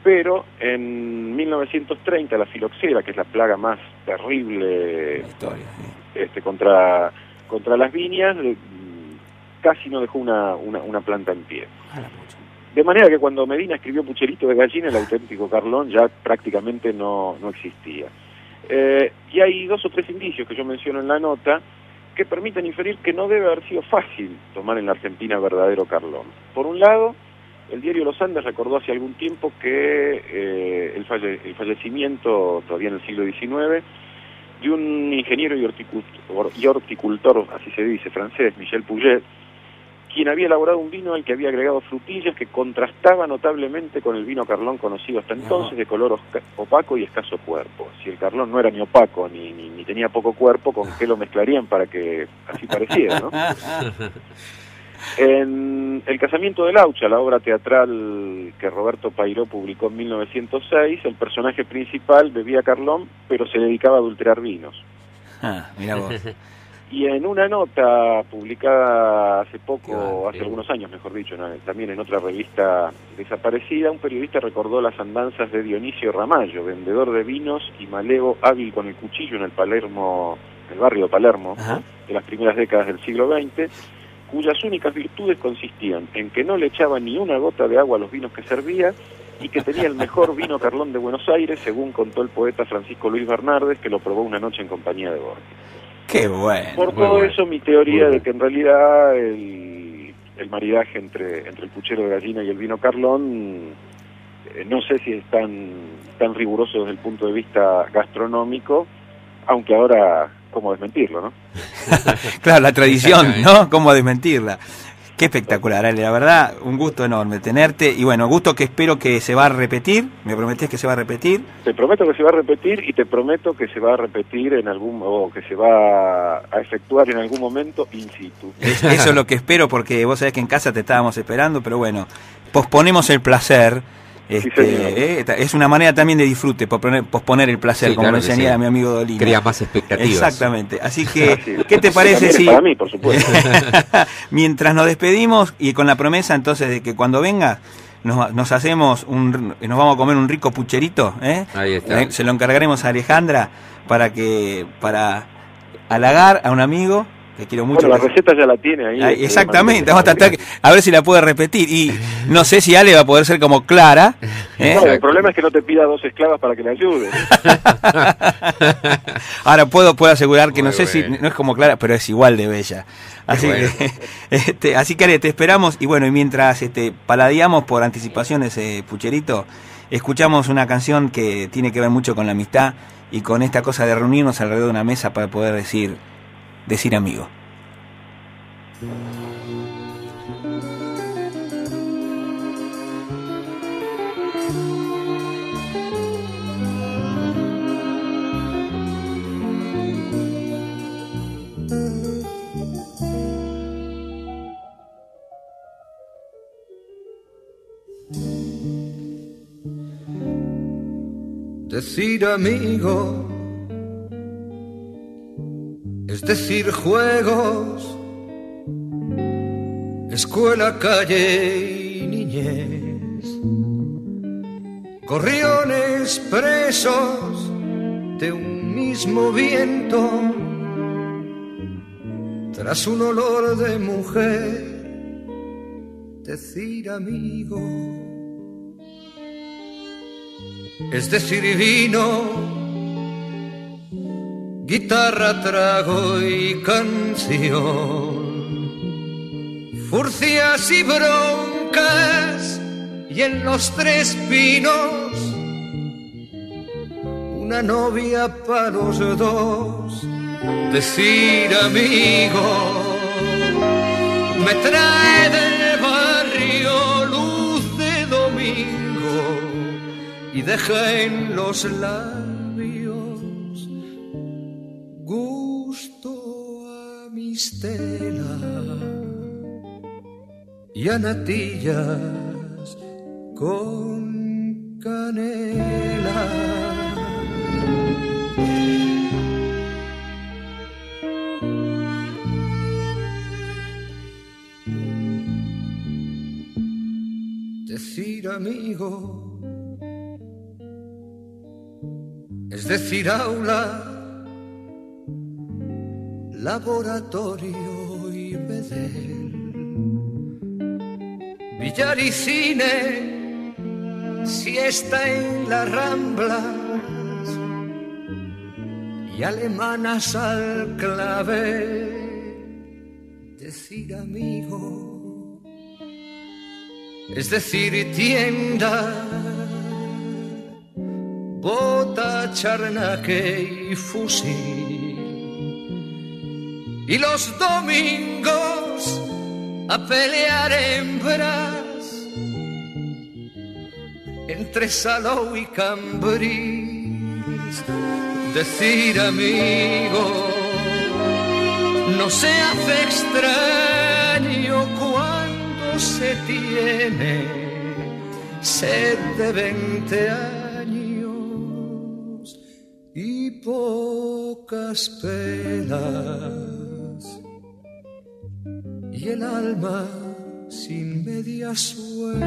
Speaker 7: pero en 1930 la filoxera, que es la plaga más terrible
Speaker 2: La historia. sí.
Speaker 7: este, contra, contra las viñas, eh, casi no dejó una, una, una planta en pie. De manera que cuando Medina escribió Pucherito de Gallina, el auténtico Carlón ya prácticamente no, no existía. Eh, y hay dos o tres indicios que yo menciono en la nota que permiten inferir que no debe haber sido fácil tomar en la Argentina verdadero Carlón. Por un lado, el diario Los Andes recordó hace algún tiempo que eh, el, falle- el fallecimiento, todavía en el siglo XIX, de un ingeniero y horticultor, y horticultor, así se dice, francés, Michel Puget, quien había elaborado un vino al que había agregado frutillas que contrastaba notablemente con el vino carlón conocido hasta entonces de color opaco y escaso cuerpo. Si el carlón no era ni opaco ni, ni, ni tenía poco cuerpo, ¿con qué lo mezclarían para que así pareciera, no? En El casamiento de Laucha, la obra teatral que Roberto Pairó publicó en 1906, el personaje principal bebía carlón, pero se dedicaba a adulterar vinos.
Speaker 2: Ah, mirá vos.
Speaker 7: Y en una nota publicada hace poco, hace algunos años mejor dicho, ¿no? también en otra revista desaparecida, un periodista recordó las andanzas de Dionisio Ramallo, vendedor de vinos y malevo hábil con el cuchillo en el Palermo, el barrio de Palermo,
Speaker 2: Ajá.
Speaker 7: de las primeras décadas del siglo XX, cuyas únicas virtudes consistían en que no le echaba ni una gota de agua a los vinos que servía y que tenía el mejor vino Carlón de Buenos Aires, según contó el poeta Francisco Luis Bernardes, que lo probó una noche en compañía de Borges.
Speaker 2: Qué bueno.
Speaker 7: Por todo
Speaker 3: bueno.
Speaker 7: eso, mi teoría de que en realidad el, el maridaje entre, entre el puchero de gallina y el vino Carlón, eh, no sé si es tan, tan riguroso desde el punto de vista gastronómico, aunque ahora, ¿cómo desmentirlo, no?
Speaker 2: Claro, la tradición, ¿no? ¿Cómo desmentirla? Qué espectacular, Ale, la verdad, un gusto enorme tenerte y bueno, gusto que espero que se va a repetir, me prometés que se va a repetir.
Speaker 7: Te prometo que se va a repetir y te prometo que se va a repetir en algún, o que se va a efectuar en algún momento in situ.
Speaker 2: Es- Eso es lo que espero porque vos sabés que en casa te estábamos esperando, pero bueno, posponemos el placer. Este, eh, es una manera también de disfrute, posponer, posponer el placer,
Speaker 3: Sí,
Speaker 2: como
Speaker 3: claro
Speaker 2: enseñaba
Speaker 3: sí.
Speaker 2: mi amigo Dolina.
Speaker 3: Crea más expectativas.
Speaker 2: Exactamente. Así que,
Speaker 7: es.
Speaker 2: ¿qué te parece si
Speaker 7: Para mí, por supuesto.
Speaker 2: mientras nos despedimos y con la promesa entonces de que cuando venga nos, nos hacemos un, nos vamos a comer un rico pucherito, ¿eh?
Speaker 3: Ahí está.
Speaker 2: Se lo encargaremos a Alejandra para que para halagar a un amigo que quiero mucho.
Speaker 7: Bueno, la receta ya la tiene ahí.
Speaker 2: Ah,
Speaker 7: este,
Speaker 2: exactamente, vamos a tratar que- a ver si la puede repetir y no sé si Ale va a poder ser como Clara. ¿eh?
Speaker 7: No, el problema es que no te pida dos esclavas para que le ayudes.
Speaker 2: Ahora puedo, puedo asegurar que
Speaker 3: Muy
Speaker 2: no sé si no es como Clara, pero es igual de bella. Así
Speaker 3: bueno.
Speaker 2: que, este, así que Ale, te esperamos y bueno, y mientras este, paladeamos por anticipación ese pucherito, escuchamos una canción que tiene que ver mucho con la amistad y con esta cosa de reunirnos alrededor de una mesa para poder decir, decir amigo.
Speaker 8: Decir amigo es decir juegos, escuela, calle y niñez, gorriones presos de un mismo viento, tras un olor de mujer, decir amigo. Es decir, vino, guitarra, trago y canción, furcias y broncas, y en los tres pinos, una novia para los dos, decir amigo, me trae del barrio luz de domingo y deja en los labios a mistela y a natillas con canela. Decir amigo es decir aula, laboratorio y bedel, billar y cine, siesta en las ramblas y alemanas al clave. Decir amigo es decir, tienda, bota, charnaque y fusil. Y los domingos a pelear hembras entre Salou y Cambrils. Decir amigo no se hace extraño cuando se tiene sed de veinte años y pocas penas y el alma sin medias suelas.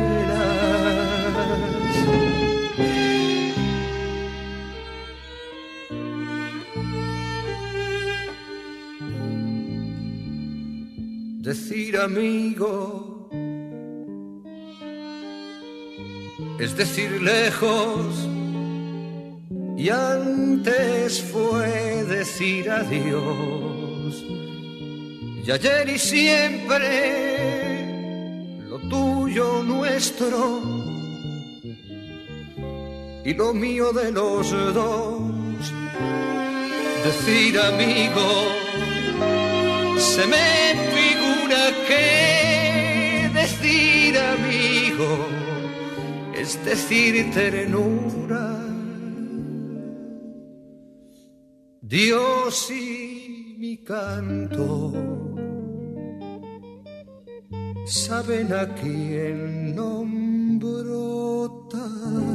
Speaker 8: Decir amigo es decir lejos y antes fue decir adiós y ayer y siempre lo tuyo nuestro y lo mío de los dos decir amigo se me figura que decir amigo es decir ternura. Dios y mi canto saben a quién nombro tanto.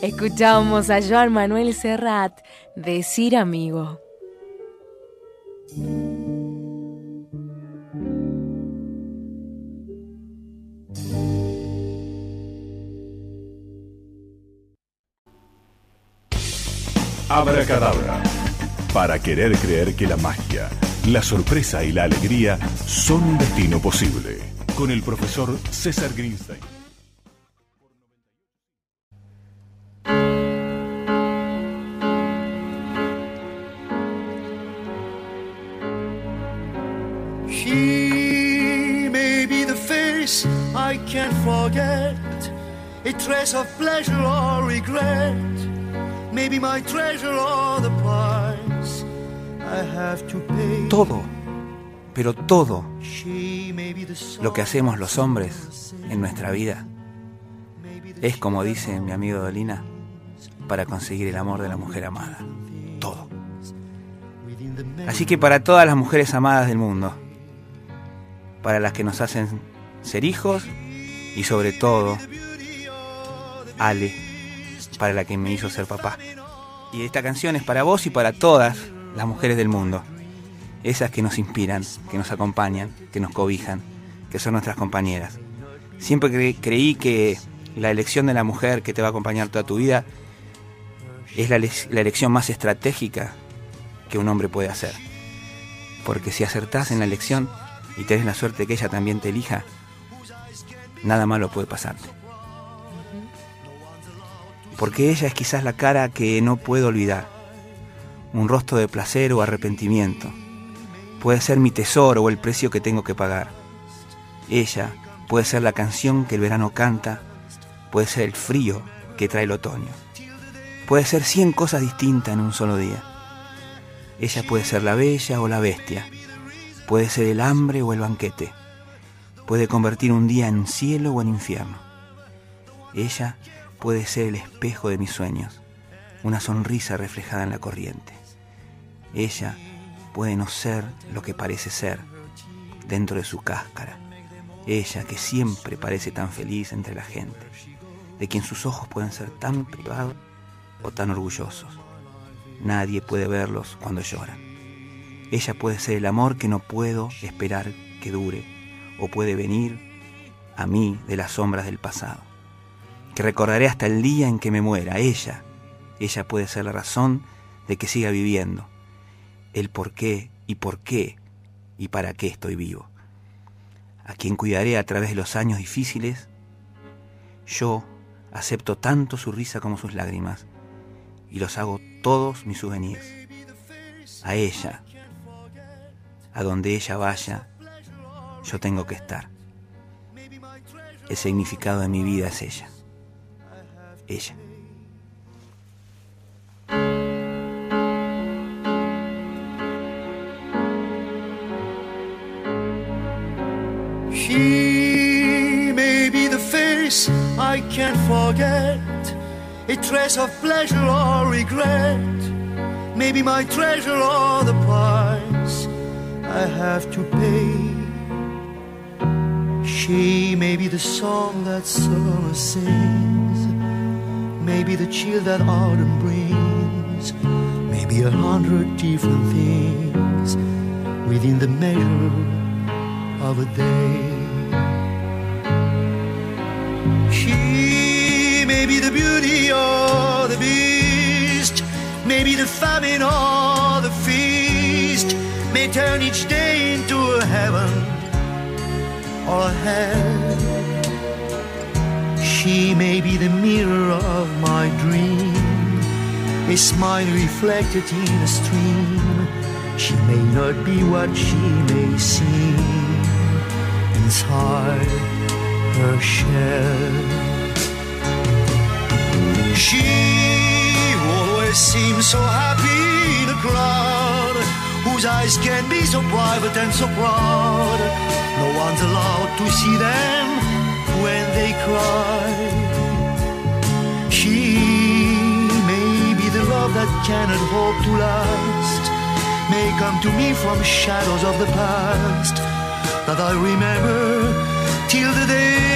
Speaker 5: Escuchamos a Joan Manuel Serrat decir amigo.
Speaker 1: Abracadabra. Para querer creer que la magia, la sorpresa y la alegría son un destino posible. Con el profesor César Greenstein.
Speaker 8: Of pleasure or regret. Maybe my treasure or the price I have to pay.
Speaker 2: Todo, pero todo lo que hacemos los hombres en nuestra vida es, como dice mi amigo Dolina, para conseguir el amor de la mujer amada. Todo. Así que para todas las mujeres amadas del mundo, para las que nos hacen ser hijos y sobre todo, Ale, para la que me hizo ser papá. Y esta canción es para vos y para todas las mujeres del mundo. Esas que nos inspiran, que nos acompañan, que nos cobijan, que son nuestras compañeras. Siempre cre- creí que la elección de la mujer que te va a acompañar toda tu vida es la, ele- la elección más estratégica que un hombre puede hacer. Porque si acertás en la elección y tenés la suerte que ella también te elija, nada malo puede pasarte. Porque ella es quizás la cara que no puedo olvidar. Un rostro de placer o arrepentimiento. Puede ser mi tesoro o el precio que tengo que pagar. Ella puede ser la canción que el verano canta, puede ser el frío que trae el otoño. Puede ser cien cosas distintas en un solo día. Ella puede ser la bella o la bestia. Puede ser el hambre o el banquete. Puede convertir un día en cielo o en infierno. Ella puede ser el espejo de mis sueños, una sonrisa reflejada en la corriente. Ella puede no ser lo que parece ser dentro de su cáscara. Ella que siempre parece tan feliz entre la gente, de quien sus ojos pueden ser tan privados o tan orgullosos. Nadie puede verlos cuando lloran. Ella puede ser el amor que no puedo esperar que dure, o puede venir a mí de las sombras del pasado, que recordaré hasta el día en que me muera. Ella, ella puede ser la razón de que siga viviendo, el por qué y por qué y para qué estoy vivo. A quien cuidaré a través de los años difíciles, yo acepto tanto su risa como sus lágrimas y los hago todos mis souvenirs. A ella, a donde ella vaya, yo tengo que estar. El significado de mi vida es ella. Ella.
Speaker 9: She may be the face I can't forget, a trace of pleasure or regret. Maybe my treasure or the price I have to pay. She may be the song that summer sings, maybe the chill that autumn brings, maybe a hundred different things within the measure of a day. She may be the beauty or the beast, maybe the famine or the feast, may turn each day into a heaven or a hell. She may be the mirror of my dream, a smile reflected in a stream. She may not be what she may seem inside her shell. She always seems so happy in a crowd, whose eyes can be so private and so proud. No one's allowed to see them when they cry. She may be the love that cannot hope to last, may come to me from shadows of the past that I remember till the day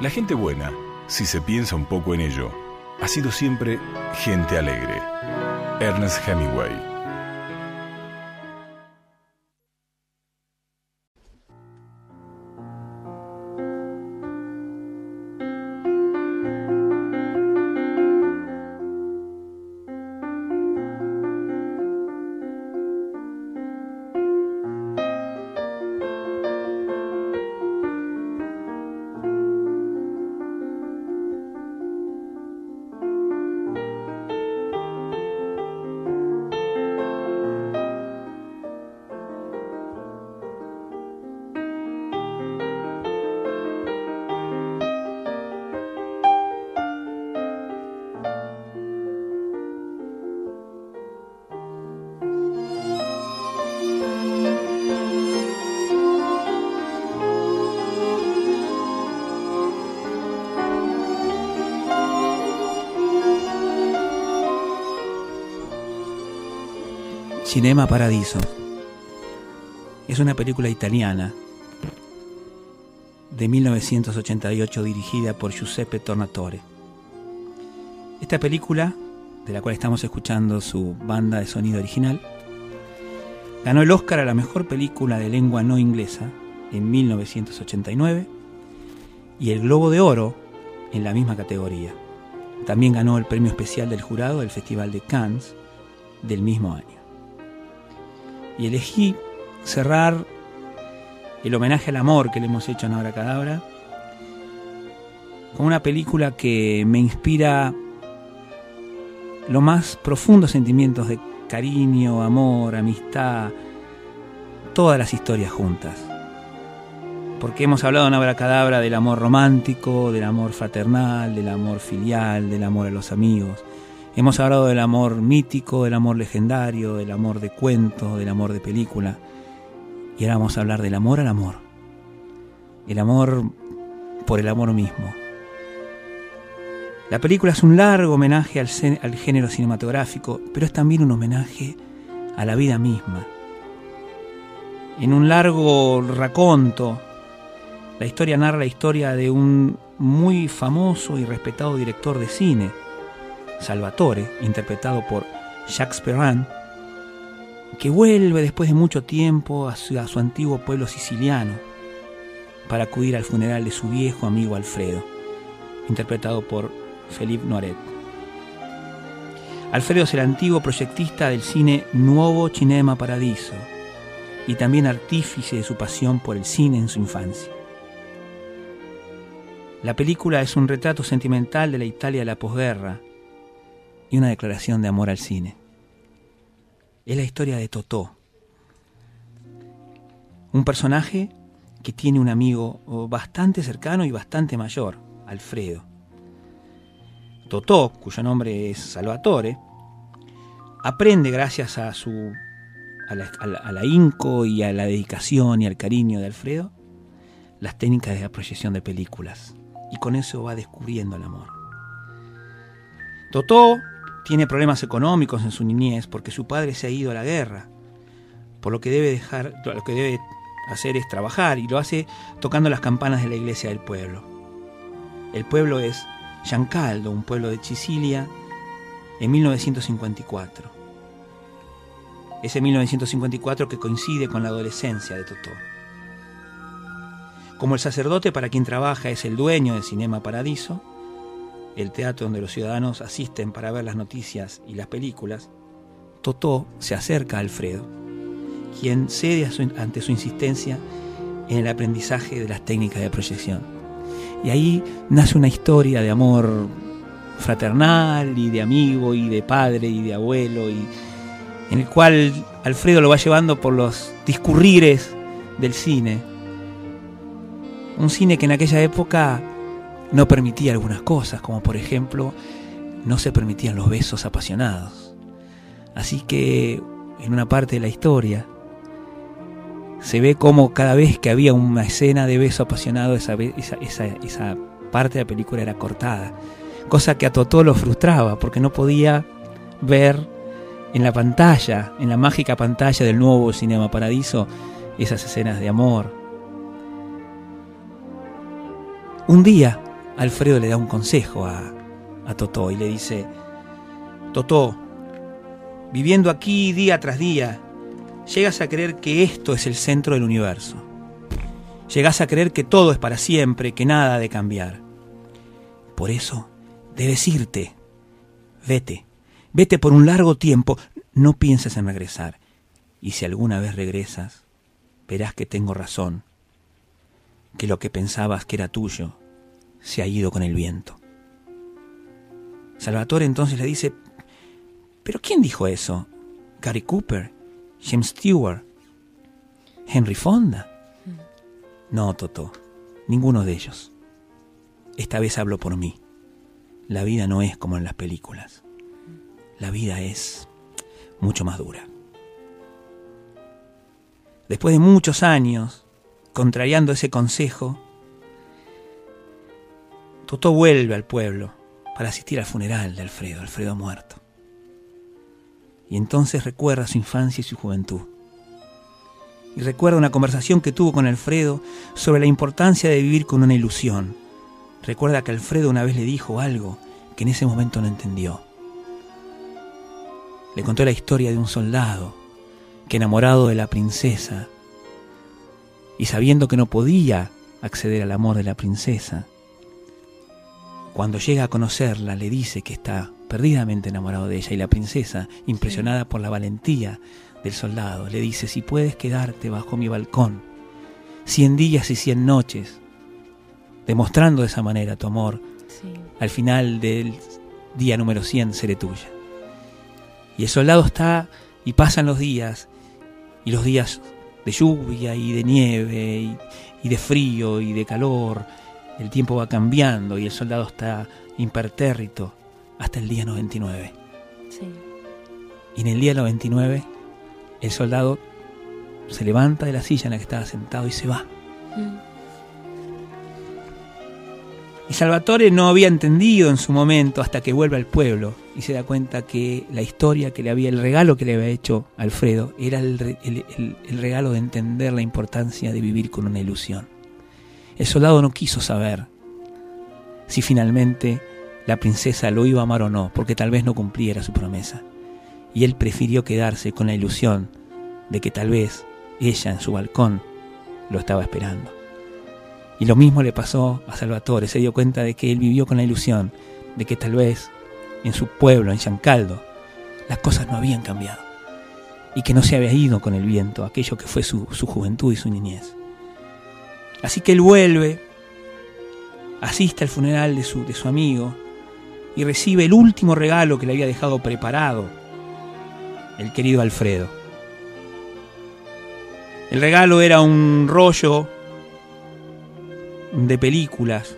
Speaker 1: La gente buena, si se piensa un poco en ello, ha sido siempre gente alegre. Ernest Hemingway.
Speaker 2: Cinema Paradiso. Es una película italiana de 1988 dirigida por Giuseppe Tornatore. Esta película, de la cual estamos escuchando su banda de sonido original, ganó el Oscar a la mejor película de lengua no inglesa en 1989 y el Globo de Oro en la misma categoría. También ganó el premio especial del jurado del Festival de Cannes del mismo año. Y elegí cerrar el homenaje al amor que le hemos hecho en Abra Cadabra con una película que me inspira los más profundos sentimientos de cariño, amor, amistad, todas las historias juntas. Porque hemos hablado en Abracadabra del amor romántico, del amor fraternal, del amor filial, del amor a los amigos. Hemos hablado del amor mítico, del amor legendario, del amor de cuento, del amor de película. Y ahora vamos a hablar del amor al amor. El amor por el amor mismo. La película es un largo homenaje al, al género cinematográfico, pero es también un homenaje a la vida misma. En un largo raconto, la historia narra la historia de un muy famoso y respetado director de cine, Salvatore, interpretado por Jacques Perrin, que vuelve después de mucho tiempo a su, antiguo pueblo siciliano para acudir al funeral de su viejo amigo Alfredo, interpretado por Philippe Noiret. Alfredo es el antiguo proyectista del cine Nuovo Cinema Paradiso y también artífice de su pasión por el cine en su infancia. La película es un retrato sentimental de la Italia de la posguerra y una declaración de amor al cine. Es la historia de Totó, un personaje que tiene un amigo bastante cercano y bastante mayor, Alfredo. Totó, cuyo nombre es Salvatore, aprende gracias a su a la, ahínco y a la dedicación y al cariño de Alfredo las técnicas de la proyección de películas y con eso va descubriendo el amor. Totó tiene problemas económicos en su niñez porque su padre se ha ido a la guerra, por lo que debe dejar, lo que debe hacer es trabajar y lo hace tocando las campanas de la iglesia del pueblo. El pueblo es Giancaldo, un pueblo de Sicilia, en 1954. Ese 1954 que coincide con la adolescencia de Totó. Como el sacerdote para quien trabaja es el dueño del Cinema Paradiso, el teatro donde los ciudadanos asisten para ver las noticias y las películas, Totó se acerca a Alfredo, quien cede ante su insistencia en el aprendizaje de las técnicas de proyección. Y ahí nace una historia de amor fraternal y de amigo y de padre y de abuelo y en el cual Alfredo lo va llevando por los discurrires del cine. Un cine que en aquella época no permitía algunas cosas, como por ejemplo no se permitían los besos apasionados. Así que en una parte de la historia se ve como cada vez que había una escena de beso apasionado, esa, esa, esa parte de la película era cortada. Cosa que a Totó lo frustraba porque no podía ver en la pantalla, en la mágica pantalla del nuevo Cinema Paradiso, esas escenas de amor. Un día, Alfredo le da un consejo a, a Totó y le dice, Totó, viviendo aquí día tras día, llegas a creer que esto es el centro del universo. Llegas a creer que todo es para siempre, que nada ha de cambiar. Por eso, debes irte. Vete. Vete por un largo tiempo. No pienses en regresar. Y si alguna vez regresas, verás que tengo razón. Que lo que pensabas que era tuyo se ha ido con el viento. Salvatore entonces le dice, ¿pero quién dijo eso? ¿Gary Cooper? ¿James Stewart? ¿Henry Fonda? No, Toto, ninguno de ellos. Esta vez hablo por mí. La vida no es como en las películas. La vida es mucho más dura. Después de muchos años, contrariando ese consejo, Totó vuelve al pueblo para asistir al funeral de Alfredo, Alfredo muerto. Y entonces recuerda su infancia y su juventud. Y recuerda una conversación que tuvo con Alfredo sobre la importancia de vivir con una ilusión. Recuerda que Alfredo una vez le dijo algo que en ese momento no entendió. Le contó la historia de un soldado que enamorado de la princesa y sabiendo que no podía acceder al amor de la princesa, cuando llega a conocerla le dice que está perdidamente enamorado de ella y la princesa, impresionada por la valentía del soldado, le dice, si puedes quedarte bajo mi balcón, cien días y cien noches, demostrando de esa manera tu amor,
Speaker 5: Sí.
Speaker 2: al final del día número 100 seré tuya. Y el soldado está y pasan los días, y los días de lluvia y de nieve, y, y de frío y de calor, el tiempo va cambiando y el soldado está impertérrito hasta el día 99.
Speaker 5: Sí.
Speaker 2: Y en el día 99 el soldado se levanta de la silla en la que estaba sentado y se va.
Speaker 5: Mm.
Speaker 2: Y Salvatore no había entendido en su momento hasta que vuelve al pueblo y se da cuenta que la historia que le había, el regalo que le había hecho Alfredo, era el, re- el- el- el regalo de entender la importancia de vivir con una ilusión. El soldado no quiso saber si finalmente la princesa lo iba a amar o no, porque tal vez no cumpliera su promesa. Y él prefirió quedarse con la ilusión de que tal vez ella en su balcón lo estaba esperando. Y lo mismo le pasó a Salvatore, se dio cuenta de que él vivió con la ilusión de que tal vez en su pueblo, en Giancaldo, las cosas no habían cambiado y que no se había ido con el viento aquello que fue su, su juventud y su niñez. Así que él vuelve, asiste al funeral de su, de su amigo y recibe el último regalo que le había dejado preparado el querido Alfredo. El regalo era un rollo de películas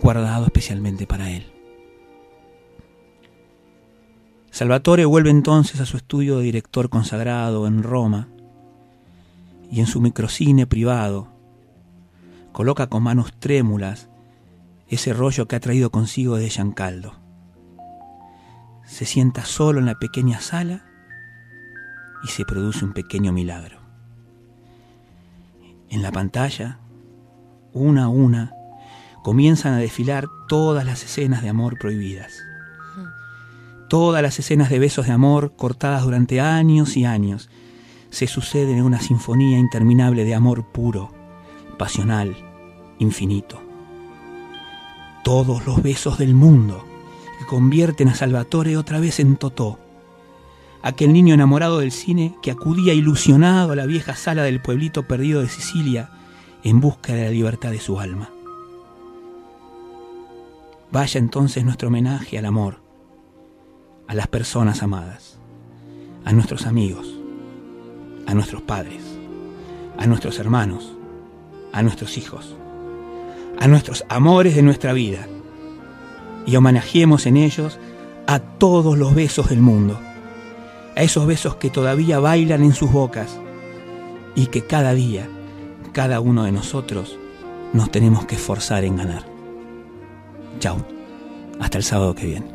Speaker 2: guardado especialmente para él. Salvatore vuelve entonces a su estudio de director consagrado en Roma y en su microcine privado coloca con manos trémulas ese rollo que ha traído consigo de Giancaldo. Se sienta solo en la pequeña sala y se produce un pequeño milagro. En la pantalla, una a una, comienzan a desfilar todas las escenas de amor prohibidas. Todas las escenas de besos de amor cortadas durante años y años se suceden en una sinfonía interminable de amor puro, pasional, infinito. Todos los besos del mundo que convierten a Salvatore otra vez en Totó, aquel niño enamorado del cine que acudía ilusionado a la vieja sala del pueblito perdido de Sicilia en busca de la libertad de su alma. Vaya entonces nuestro homenaje al amor, a las personas amadas, a nuestros amigos, a nuestros padres, a nuestros hermanos, a nuestros hijos, a nuestros amores de nuestra vida, y homenajeemos en ellos a todos los besos del mundo, a esos besos que todavía bailan en sus bocas y que cada día, cada uno de nosotros, nos tenemos que esforzar en ganar. Chao, hasta el sábado que viene.